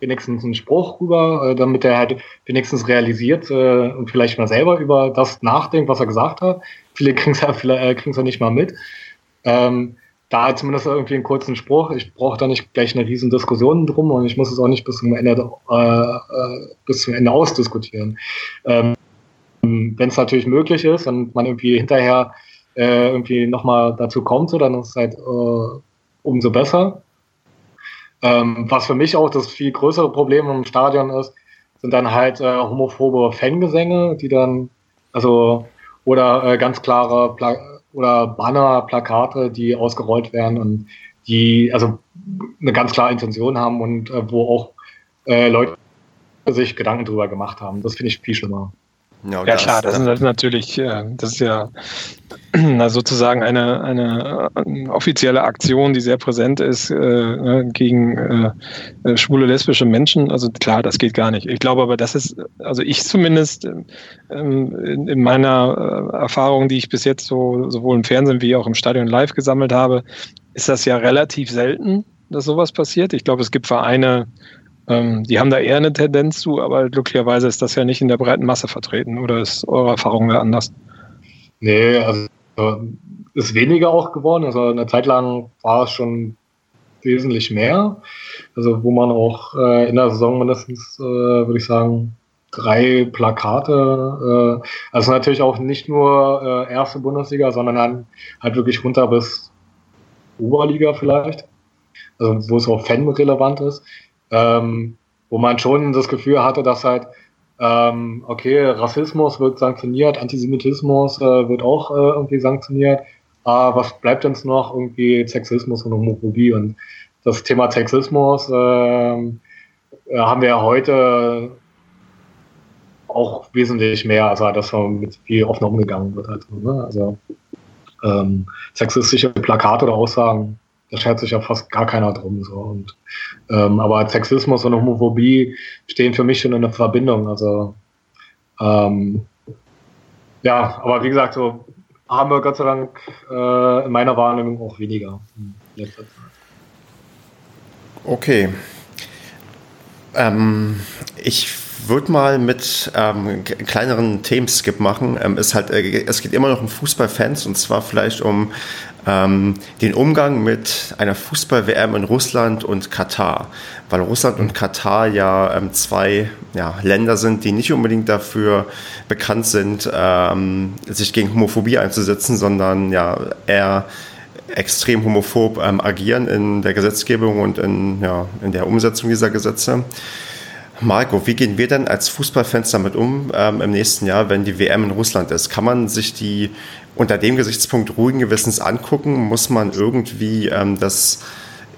wenigstens einen Spruch rüber, äh, damit er halt wenigstens realisiert äh, und vielleicht mal selber über das nachdenkt, was er gesagt hat. Viele (laughs) kriegen es ja, äh, ja nicht mal mit. Ähm, da zumindest irgendwie einen kurzen Spruch. Ich brauche da nicht gleich eine riesen Diskussion drum und ich muss es auch nicht bis zum Ende, äh, äh, bis zum Ende ausdiskutieren. Ähm, Wenn es natürlich möglich ist und man irgendwie hinterher äh, irgendwie nochmal dazu kommt, so, dann ist es halt äh, umso besser. Ähm, was für mich auch das viel größere Problem im Stadion ist, sind dann halt äh, homophobe Fangesänge, die dann, also, oder äh, ganz klare Pla oder Banner, Plakate, die ausgerollt werden und die also eine ganz klare Intention haben und äh, wo auch äh, Leute sich Gedanken drüber gemacht haben. Das finde ich viel schlimmer. Ja, ja klar, das, das ist natürlich, äh, das ist ja (clears throat) sozusagen eine, eine, eine, offizielle Aktion, die sehr präsent ist äh, ne, gegen äh, äh, schwule, lesbische Menschen. Also klar, das geht gar nicht. Ich glaube aber, das ist, also ich zumindest ähm, in, in, meiner äh, Erfahrung, die ich bis jetzt so sowohl im Fernsehen wie auch im Stadion live gesammelt habe, ist das ja relativ selten, dass sowas passiert. Ich glaube, es gibt Vereine, ähm, die haben da eher eine Tendenz zu, aber glücklicherweise ist das ja nicht in der breiten Masse vertreten. Oder ist eure Erfahrung da anders? Nee, also ist weniger auch geworden. Also eine Zeit lang war es schon wesentlich mehr. Also wo man auch äh, in der Saison mindestens, äh, würde ich sagen, drei Plakate, äh, also natürlich auch nicht nur äh, erste Bundesliga, sondern dann halt wirklich runter bis Oberliga vielleicht, also wo es auch fanrelevant ist ähm, wo man schon das Gefühl hatte, dass halt, ähm, okay, Rassismus wird sanktioniert, Antisemitismus äh, wird auch äh, irgendwie sanktioniert, aber was bleibt uns noch? Irgendwie Sexismus und Homophobie und das Thema Sexismus ähm, äh, haben wir ja heute auch wesentlich mehr, also dass mit viel offener umgegangen wird. Halt, ne? Also ähm, sexistische Plakate oder Aussagen da schert sich ja fast gar keiner drum. So. Und, ähm, aber Sexismus und Homophobie stehen für mich schon in einer Verbindung. Also ähm, ja, aber wie gesagt, so haben wir Gott sei Dank äh, in meiner Wahrnehmung auch weniger Zeit. Okay. Ähm, ich würde mal mit ähm, kleineren Themenskip machen. Ähm, es, halt, äh, es geht immer noch um Fußballfans und zwar vielleicht um ähm, den Umgang mit einer Fußball-WM in Russland und Katar. Weil Russland und Katar ja ähm, zwei ja, Länder sind, die nicht unbedingt dafür bekannt sind, ähm, sich gegen Homophobie einzusetzen, sondern ja eher extrem homophob ähm, agieren in der Gesetzgebung und in, ja, in der Umsetzung dieser Gesetze. Marco, wie gehen wir denn als Fußballfans damit um ähm, im nächsten Jahr, wenn die WM in Russland ist? Kann man sich die unter dem Gesichtspunkt ruhigen Gewissens angucken? Muss man irgendwie ähm, das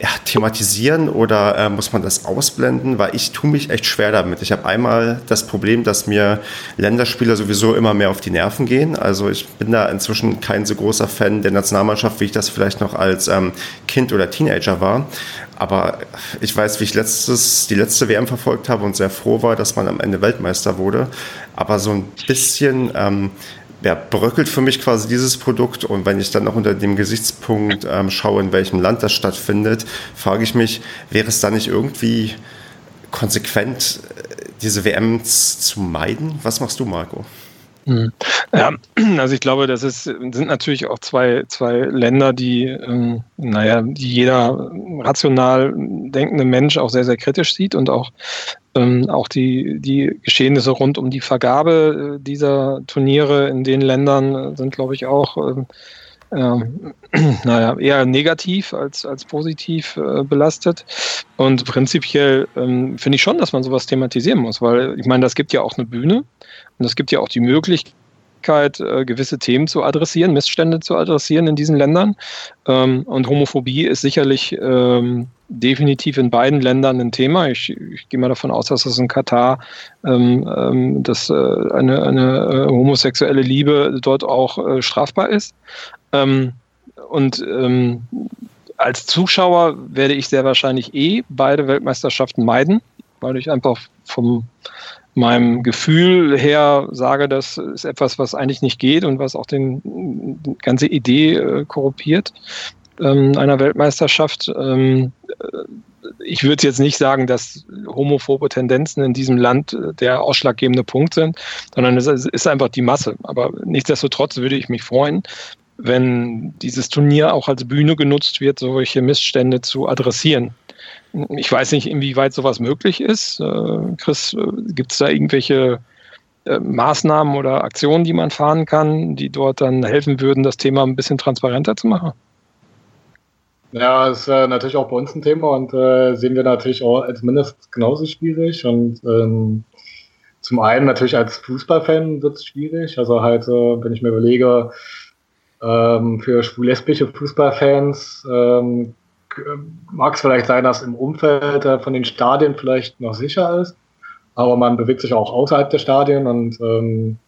ja, thematisieren oder äh, muss man das ausblenden? Weil ich tue mich echt schwer damit. Ich habe einmal das Problem, dass mir Länderspieler sowieso immer mehr auf die Nerven gehen. Also ich bin da inzwischen kein so großer Fan der Nationalmannschaft, wie ich das vielleicht noch als ähm, Kind oder Teenager war. Aber ich weiß, wie ich letztes, die letzte WM verfolgt habe und sehr froh war, dass man am Ende Weltmeister wurde. Aber so ein bisschen ähm, ja, bröckelt für mich quasi dieses Produkt. Und wenn ich dann noch unter dem Gesichtspunkt ähm, schaue, in welchem Land das stattfindet, frage ich mich, wäre es da nicht irgendwie konsequent, äh, diese WMs zu meiden? Was machst du, Marco? Hm. Ja, (clears throat) also ich glaube, das ist, sind natürlich auch zwei, zwei Länder, die, ähm, naja, die jeder rational denkende Mensch auch sehr, sehr kritisch sieht und auch, ähm, auch die, die Geschehnisse rund um die Vergabe äh, dieser Turniere in den Ländern sind, glaube ich, auch ähm, äh, (clears throat) naja, eher negativ als, als positiv äh, belastet. Und prinzipiell ähm, finde ich schon, dass man sowas thematisieren muss, weil ich meine, das gibt ja auch eine Bühne und es gibt ja auch die Möglichkeit, äh, gewisse Themen zu adressieren, Missstände zu adressieren in diesen Ländern. Ähm, und Homophobie ist sicherlich ähm, definitiv in beiden Ländern ein Thema. Ich, ich gehe mal davon aus, dass es in Katar ähm, dass, äh, eine, eine äh, homosexuelle Liebe dort auch strafbar ist. Und als Zuschauer werde ich sehr wahrscheinlich eh beide Weltmeisterschaften meiden, weil ich einfach vom meinem Gefühl her sage, das ist etwas, was eigentlich nicht geht und was auch den, die ganze Idee äh, korruptiert ähm, einer Weltmeisterschaft. Ähm, äh, ich würde jetzt nicht sagen, dass homophobe Tendenzen in diesem Land äh, der ausschlaggebende Punkt sind, sondern es ist einfach die Masse. Aber nichtsdestotrotz würde ich mich freuen, wenn dieses Turnier auch als Bühne genutzt wird, solche Missstände zu adressieren. Ich weiß nicht, inwieweit sowas möglich ist. Äh, Chris, äh, gibt es da irgendwelche äh, Maßnahmen oder Aktionen, die man fahren kann, die dort dann helfen würden, das Thema ein bisschen transparenter zu machen? Ja, ist natürlich auch bei uns ein Thema und sehen wir natürlich auch als mindestens genauso schwierig. Und ähm, zum einen natürlich als Fußballfan wird es schwierig. Also halt, wenn ich mir überlege, ähm, für schwul-lesbische Fußballfans ähm, mag es vielleicht sein, dass im Umfeld äh, von den Stadien vielleicht noch sicher ist. aber man bewegt sich auch außerhalb der Stadien und ähm,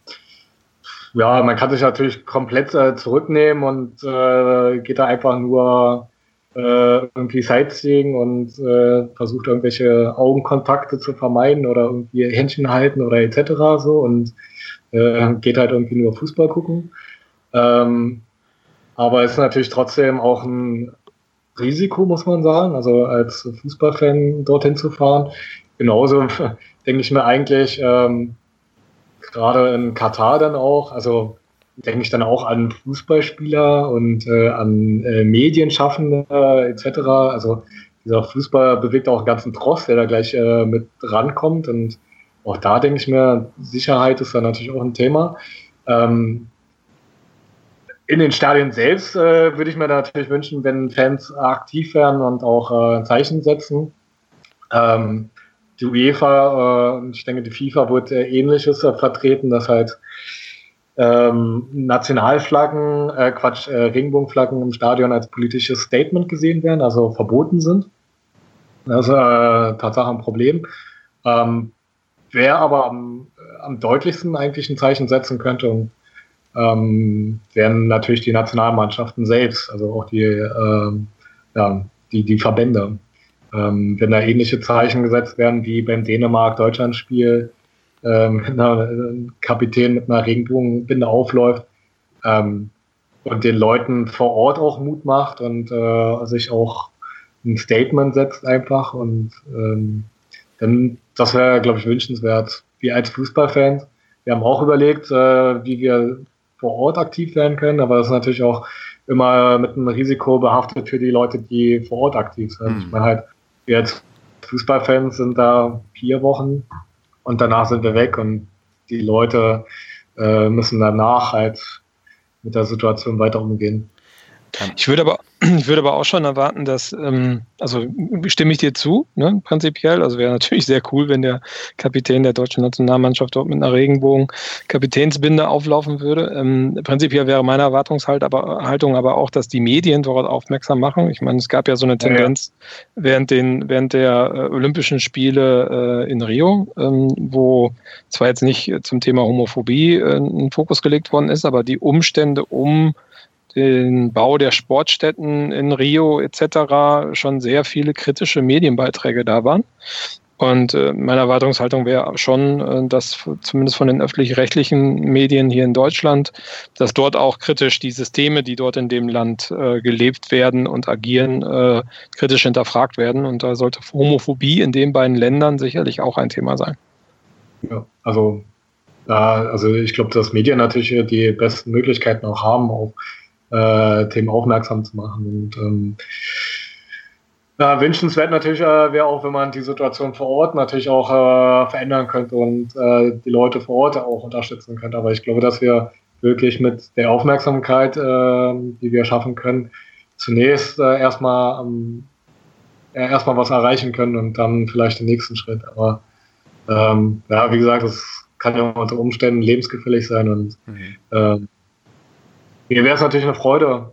ja, man kann sich natürlich komplett äh, zurücknehmen und äh, geht da einfach nur äh, irgendwie Sightseeing und äh, versucht irgendwelche Augenkontakte zu vermeiden oder irgendwie Händchen halten oder etc. so und äh, geht halt irgendwie nur Fußball gucken. Ähm, aber ist natürlich trotzdem auch ein Risiko, muss man sagen, also als Fußballfan dorthin zu fahren. Genauso (laughs) denke ich mir eigentlich, ähm, gerade in Katar dann auch, also denke ich dann auch an Fußballspieler und äh, an äh, Medienschaffende äh, etc. Also dieser Fußball bewegt auch einen ganzen Tross, der da gleich äh, mit rankommt. Und auch da denke ich mir, Sicherheit ist da natürlich auch ein Thema. Ähm, in den Stadien selbst äh, würde ich mir natürlich wünschen, wenn Fans aktiv werden und auch äh, Zeichen setzen. Ähm, die UEFA, äh, ich denke, die FIFA wird äh, ähnliches äh, vertreten, dass halt ähm, Nationalflaggen, äh, Quatsch, äh, Regenbogenflaggen im Stadion als politisches Statement gesehen werden, also verboten sind. Das ist äh, Tatsache ein Problem. Ähm, wer aber am, am deutlichsten eigentlich ein Zeichen setzen könnte, und, ähm, wären natürlich die Nationalmannschaften selbst, also auch die, ähm, ja, die, die Verbände. Ähm, wenn da ähnliche Zeichen gesetzt werden wie beim Dänemark-Deutschland-Spiel, ähm, ein Kapitän mit einer Regenbogenbinde aufläuft ähm, und den Leuten vor Ort auch Mut macht und äh, sich auch ein Statement setzt einfach und ähm, dann, das wäre, glaube ich, wünschenswert. Wir als Fußballfans, wir haben auch überlegt, äh, wie wir vor Ort aktiv werden können, aber das ist natürlich auch immer mit einem Risiko behaftet für die Leute, die vor Ort aktiv sind. Mhm. Ich meine halt, wir als Fußballfans sind da vier Wochen und danach sind wir weg und die Leute äh, müssen danach halt mit der Situation weiter umgehen. Ich würde aber, ich würde aber auch schon erwarten, dass, ähm, also stimme ich dir zu, ne, prinzipiell. Also wäre natürlich sehr cool, wenn der Kapitän der deutschen Nationalmannschaft dort mit einer Regenbogen-Kapitänsbinde auflaufen würde. Ähm, prinzipiell wäre meine Erwartungshaltung aber, Haltung aber auch, dass die Medien dort aufmerksam machen. Ich meine, es gab ja so eine Tendenz ja, während den, während der äh, Olympischen Spiele äh, in Rio, ähm, wo zwar jetzt nicht zum Thema Homophobie äh, ein Fokus gelegt worden ist, aber die Umstände um den Bau der Sportstätten in Rio etc. schon sehr viele kritische Medienbeiträge da waren. Und äh, meine Erwartungshaltung wäre schon, äh, dass zumindest von den öffentlich-rechtlichen Medien hier in Deutschland, dass dort auch kritisch die Systeme, die dort in dem Land äh, gelebt werden und agieren, kritisch hinterfragt werden. Und da sollte Homophobie in den beiden Ländern sicherlich auch ein Thema sein. Ja, also, also ich glaube, dass Medien natürlich die besten Möglichkeiten auch haben, auch äh, Themen aufmerksam zu machen. Und ähm, ja, wünschenswert natürlich äh, wäre auch, wenn man die Situation vor Ort natürlich auch äh, verändern könnte und äh, die Leute vor Ort auch unterstützen könnte. Aber ich glaube, dass wir wirklich mit der Aufmerksamkeit, äh, die wir schaffen können, zunächst äh, erstmal ähm, erstmal was erreichen können und dann vielleicht den nächsten Schritt. Aber ähm, ja, wie gesagt, das kann ja unter Umständen lebensgefällig sein und mhm. ähm, mir wäre es natürlich eine Freude,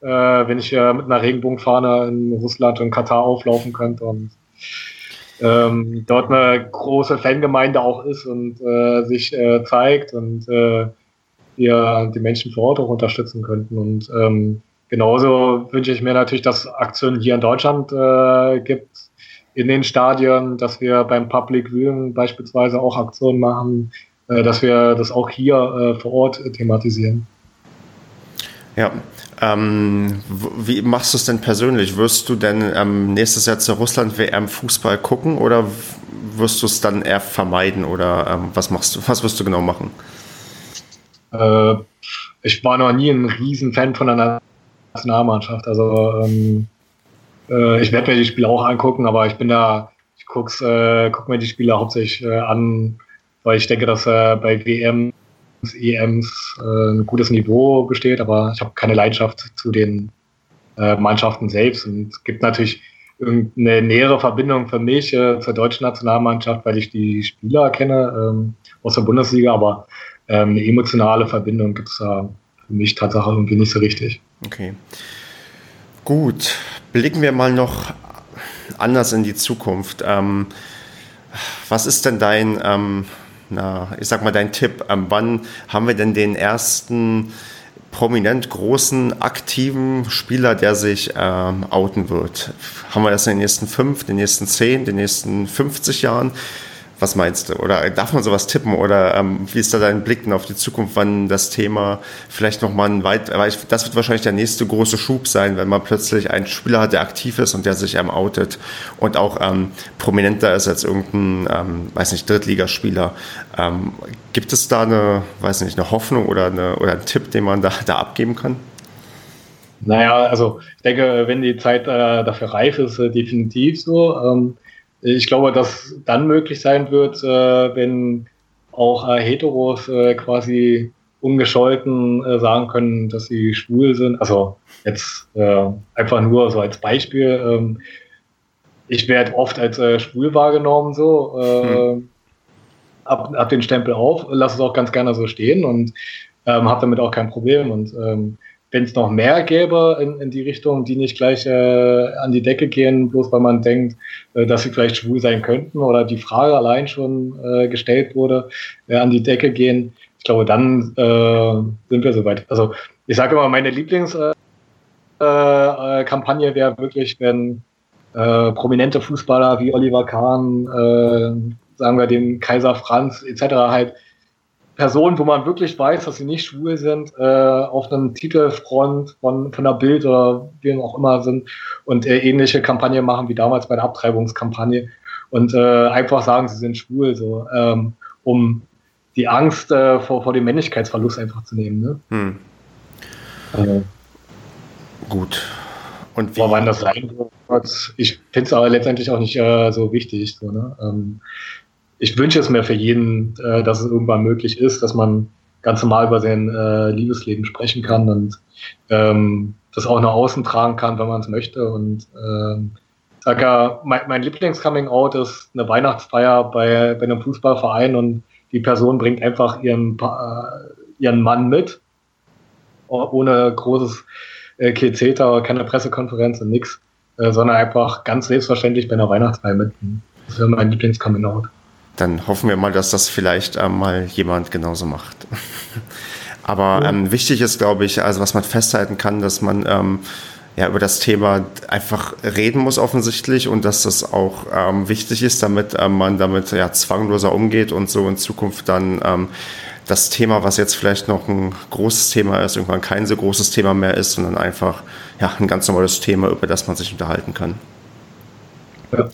äh, wenn ich äh, mit einer Regenbogenfahne in Russland und Katar auflaufen könnte und ähm, dort eine große Fangemeinde auch ist und äh, sich äh, zeigt und äh, wir die Menschen vor Ort auch unterstützen könnten. Und ähm, genauso wünsche ich mir natürlich, dass Aktionen hier in Deutschland äh, gibt, in den Stadien, dass wir beim Public Viewing beispielsweise auch Aktionen machen, dass wir das auch hier vor Ort thematisieren. Ja. Ähm, wie machst du es denn persönlich? Wirst du denn ähm, nächstes Jahr zur Russland-WM Fußball gucken oder wirst du es dann eher vermeiden oder ähm, was machst du, was wirst du genau machen? Äh, ich war noch nie ein Riesenfan von der Nationalmannschaft. Also ähm, äh, ich werde mir die Spiele auch angucken, aber ich bin da, ich guck's, äh, guck mir die Spiele hauptsächlich äh, an, weil ich denke, dass äh, bei WM EMs äh, ein gutes Niveau besteht, aber ich habe keine Leidenschaft zu den äh, Mannschaften selbst. Und es gibt natürlich irgendeine nähere Verbindung für mich äh, zur deutschen Nationalmannschaft, weil ich die Spieler kenne ähm, aus der Bundesliga, aber ähm, eine emotionale Verbindung gibt es da für mich tatsächlich irgendwie nicht so richtig. Okay. Gut, blicken wir mal noch anders in die Zukunft. Ähm, Was ist denn dein, ähm, na, ich sag mal, dein Tipp? Ähm, wann haben wir denn den ersten prominent großen, aktiven Spieler, der sich ähm, outen wird? Haben wir das in den nächsten fünf, den nächsten zehn, den nächsten 50 Jahren? Was meinst du? Oder darf man sowas tippen? Oder ähm, wie ist da dein Blick auf die Zukunft, wann das Thema vielleicht nochmal ein weit, weil das wird wahrscheinlich der nächste große Schub sein, wenn man plötzlich einen Spieler hat, der aktiv ist und der sich ähm, outet und auch ähm, prominenter ist als irgendein, ähm, weiß nicht, Drittligaspieler. Ähm, gibt es da eine, weiß nicht, eine Hoffnung oder, eine, oder einen Tipp, den man da, da abgeben kann? Naja, also ich denke, wenn die Zeit äh, dafür reif ist, äh, definitiv so. Ähm, ich glaube, dass dann möglich sein wird, äh, wenn auch äh, Heteros äh, quasi ungescholten sagen können, dass sie schwul sind. Also jetzt einfach nur so als Beispiel. Ähm, ich werde oft als schwul wahrgenommen, so. Hm. Ab, ab den Stempel auf, lass es auch ganz gerne so stehen und ähm, habe damit auch kein Problem. Und ähm, wenn es noch mehr gäbe in, in die Richtung, die nicht gleich äh, an die Decke gehen, bloß weil man denkt, äh, dass sie vielleicht schwul sein könnten oder die Frage allein schon äh, gestellt wurde, äh, an die Decke gehen, ich glaube, dann äh, sind wir soweit. Also ich sage immer, meine Lieblingskampagne äh, wäre wirklich, wenn prominente Fußballer wie Oliver Kahn, sagen wir den Kaiser Franz etc. halt Personen, wo man wirklich weiß, dass sie nicht schwul sind, äh, auf einem Titelfront von, von der Bild oder wem auch immer sind und äh, ähnliche Kampagnen machen wie damals bei der Abtreibungskampagne und äh, einfach sagen, sie sind schwul, so, ähm, um die Angst äh, vor, vor dem Männlichkeitsverlust einfach zu nehmen. Ne? Hm. Also, Gut. Und wie? Wann das sein wird, ich finde es aber letztendlich auch nicht äh, so wichtig. So, ne? ähm, ich wünsche es mir für jeden, äh, dass es irgendwann möglich ist, dass man ganz normal über sein äh, Liebesleben sprechen kann und ähm, das auch nach außen tragen kann, wenn man es möchte. Und ähm, sag ja, mein, mein Lieblings-Coming-out ist eine Weihnachtsfeier bei, bei einem Fußballverein und die Person bringt einfach ihren, äh, ihren Mann mit, ohne großes äh, Kezeter, keine Pressekonferenz und nix, äh, sondern einfach ganz selbstverständlich bei einer Weihnachtsfeier mit. Das wäre mein Lieblings-Coming-out dann hoffen wir mal, dass das vielleicht äh, mal jemand genauso macht. (laughs) Aber ähm, wichtig ist, glaube ich, also was man festhalten kann, dass man ähm, ja über das Thema einfach reden muss offensichtlich und dass das auch ähm, wichtig ist, damit ähm, man damit ja zwangloser umgeht und so in Zukunft dann ähm, das Thema, was jetzt vielleicht noch ein großes Thema ist, irgendwann kein so großes Thema mehr ist, sondern einfach ja ein ganz normales Thema, über das man sich unterhalten kann. Ja.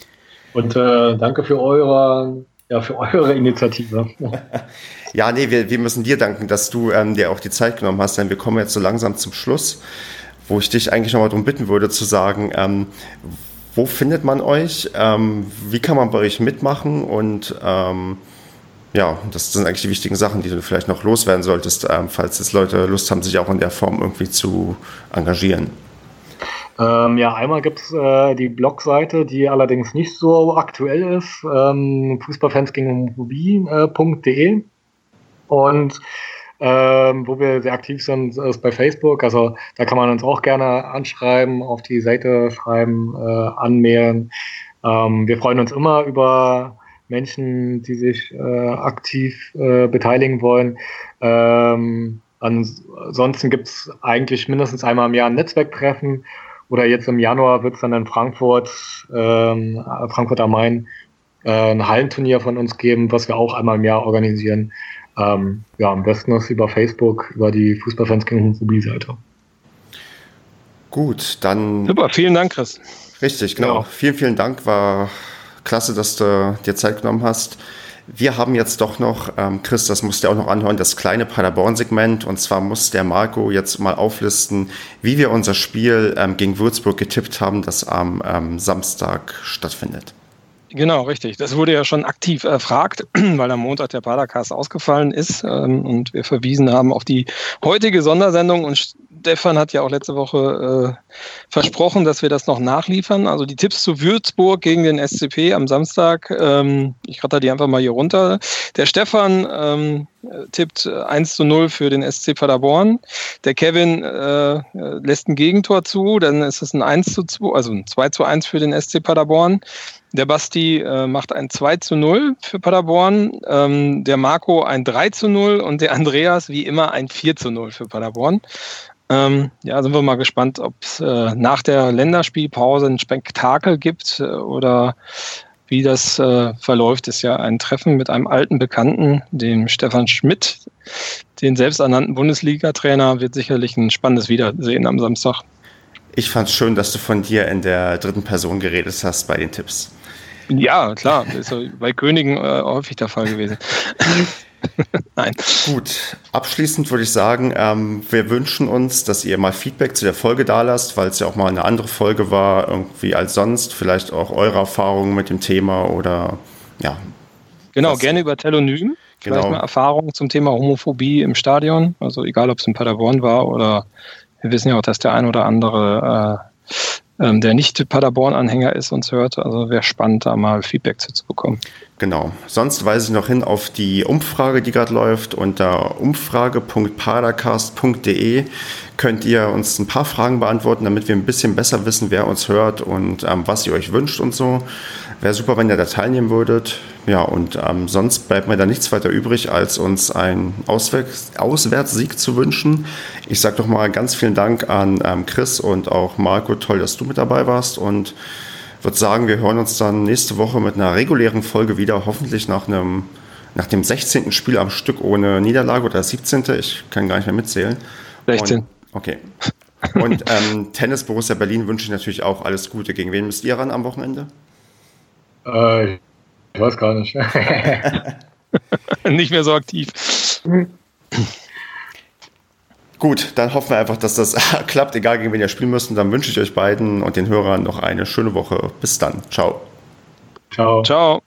Und äh, danke für eure ja, für eure Initiative. (laughs) ja, nee, wir, wir müssen dir danken, dass du ähm, dir auch die Zeit genommen hast, denn wir kommen jetzt so langsam zum Schluss, wo ich dich eigentlich nochmal darum bitten würde, zu sagen, ähm, wo findet man euch? Ähm, wie kann man bei euch mitmachen? Und ähm, ja, das sind eigentlich die wichtigen Sachen, die du vielleicht noch loswerden solltest, ähm, falls jetzt Leute Lust haben, sich auch in der Form irgendwie zu engagieren. Ähm, ja, einmal gibt es äh, die Blogseite, die allerdings nicht so aktuell ist, ähm, Fußballfans gegen Hobie.de. Äh, und ähm, wo wir sehr aktiv sind, ist bei Facebook. Also da kann man uns auch gerne anschreiben, auf die Seite schreiben, äh, anmelden. Ähm, wir freuen uns immer über Menschen, die sich äh, aktiv äh, beteiligen wollen. Ähm, ansonsten gibt es eigentlich mindestens einmal im Jahr ein Netzwerktreffen oder jetzt im Januar wird es dann in Frankfurt, ähm, Frankfurt am Main, äh, ein Hallenturnier von uns geben, was wir auch einmal im Jahr organisieren. Ähm, ja, am besten ist über Facebook, über die Fußballfans gegen Homophobie-Seite. Gut, dann. Super, vielen Dank, Chris. Richtig, genau. Ja. Vielen, vielen Dank. War klasse, dass du dir Zeit genommen hast. Wir haben jetzt doch noch, ähm, Chris, das musst du auch noch anhören, das kleine Paderborn-Segment. Und zwar muss der Marco jetzt mal auflisten, wie wir unser Spiel ähm, gegen Würzburg getippt haben, das am ähm, Samstag stattfindet. Genau, richtig. Das wurde ja schon aktiv erfragt, (clears throat) weil am Montag der Padercast ausgefallen ist ähm, und wir verwiesen haben auf die heutige Sondersendung und Stefan hat ja auch letzte Woche äh, versprochen, dass wir das noch nachliefern. Also die Tipps zu Würzburg gegen den SCP am Samstag. Ähm, ich ratter die einfach mal hier runter. Der Stefan ähm, tippt 1 zu 0 für den SC Paderborn. Der Kevin äh, lässt ein Gegentor zu, dann ist es ein 1 zu 2, also ein 2 zu 1 für den SC Paderborn. Der Basti äh, macht ein 2 zu 0 für Paderborn, ähm, der Marco ein 3 zu 0 und der Andreas wie immer ein 4 zu 0 für Paderborn. Ähm, ja, sind wir mal gespannt, ob es äh, nach der Länderspielpause ein Spektakel gibt äh, oder wie das äh, verläuft. Ist ja ein Treffen mit einem alten Bekannten, dem Stefan Schmidt, den selbsternannten Bundesliga-Trainer, wird sicherlich ein spannendes Wiedersehen am Samstag. Ich fand es schön, dass du von dir in der dritten Person geredet hast bei den Tipps. Ja, klar, ist ja bei Königen äh, häufig der Fall gewesen. (laughs) Nein. Gut, abschließend würde ich sagen, ähm, wir wünschen uns, dass ihr mal Feedback zu der Folge da lasst, weil es ja auch mal eine andere Folge war, irgendwie als sonst. Vielleicht auch eure Erfahrungen mit dem Thema oder ja. Genau, gerne über Telonym. Vielleicht genau. mal Erfahrungen zum Thema Homophobie im Stadion. Also egal, ob es in Paderborn war oder wir wissen ja auch, dass der ein oder andere äh, ähm, der nicht Paderborn-Anhänger ist, uns hört. Also wäre spannend, da mal Feedback zu, zu bekommen. Genau. Sonst weise ich noch hin auf die Umfrage, die gerade läuft. Unter umfrage.padercast.de könnt ihr uns ein paar Fragen beantworten, damit wir ein bisschen besser wissen, wer uns hört und ähm, was ihr euch wünscht und so. Wäre super, wenn ihr da teilnehmen würdet. Ja, und ähm, sonst bleibt mir da nichts weiter übrig, als uns einen Auswärts Auswärtssieg zu wünschen. Ich sage doch mal ganz vielen Dank an ähm, Chris und auch Marco. Toll, dass du mit dabei warst und würde sagen, wir hören uns dann nächste Woche mit einer regulären Folge wieder, hoffentlich nach einem nach dem 16. Spiel am Stück ohne Niederlage oder 17. Ich kann gar nicht mehr mitzählen. 16. Und, okay. Und ähm, Tennis Borussia Berlin wünsche ich natürlich auch alles Gute. Gegen wen müsst ihr ran am Wochenende? Äh, ich weiß gar nicht. (laughs) nicht mehr so aktiv. Gut, dann hoffen wir einfach, dass das (laughs) klappt, egal gegen wen ihr spielen müsst. Und dann wünsche ich euch beiden und den Hörern noch eine schöne Woche. Bis dann. Ciao. Ciao. Ciao.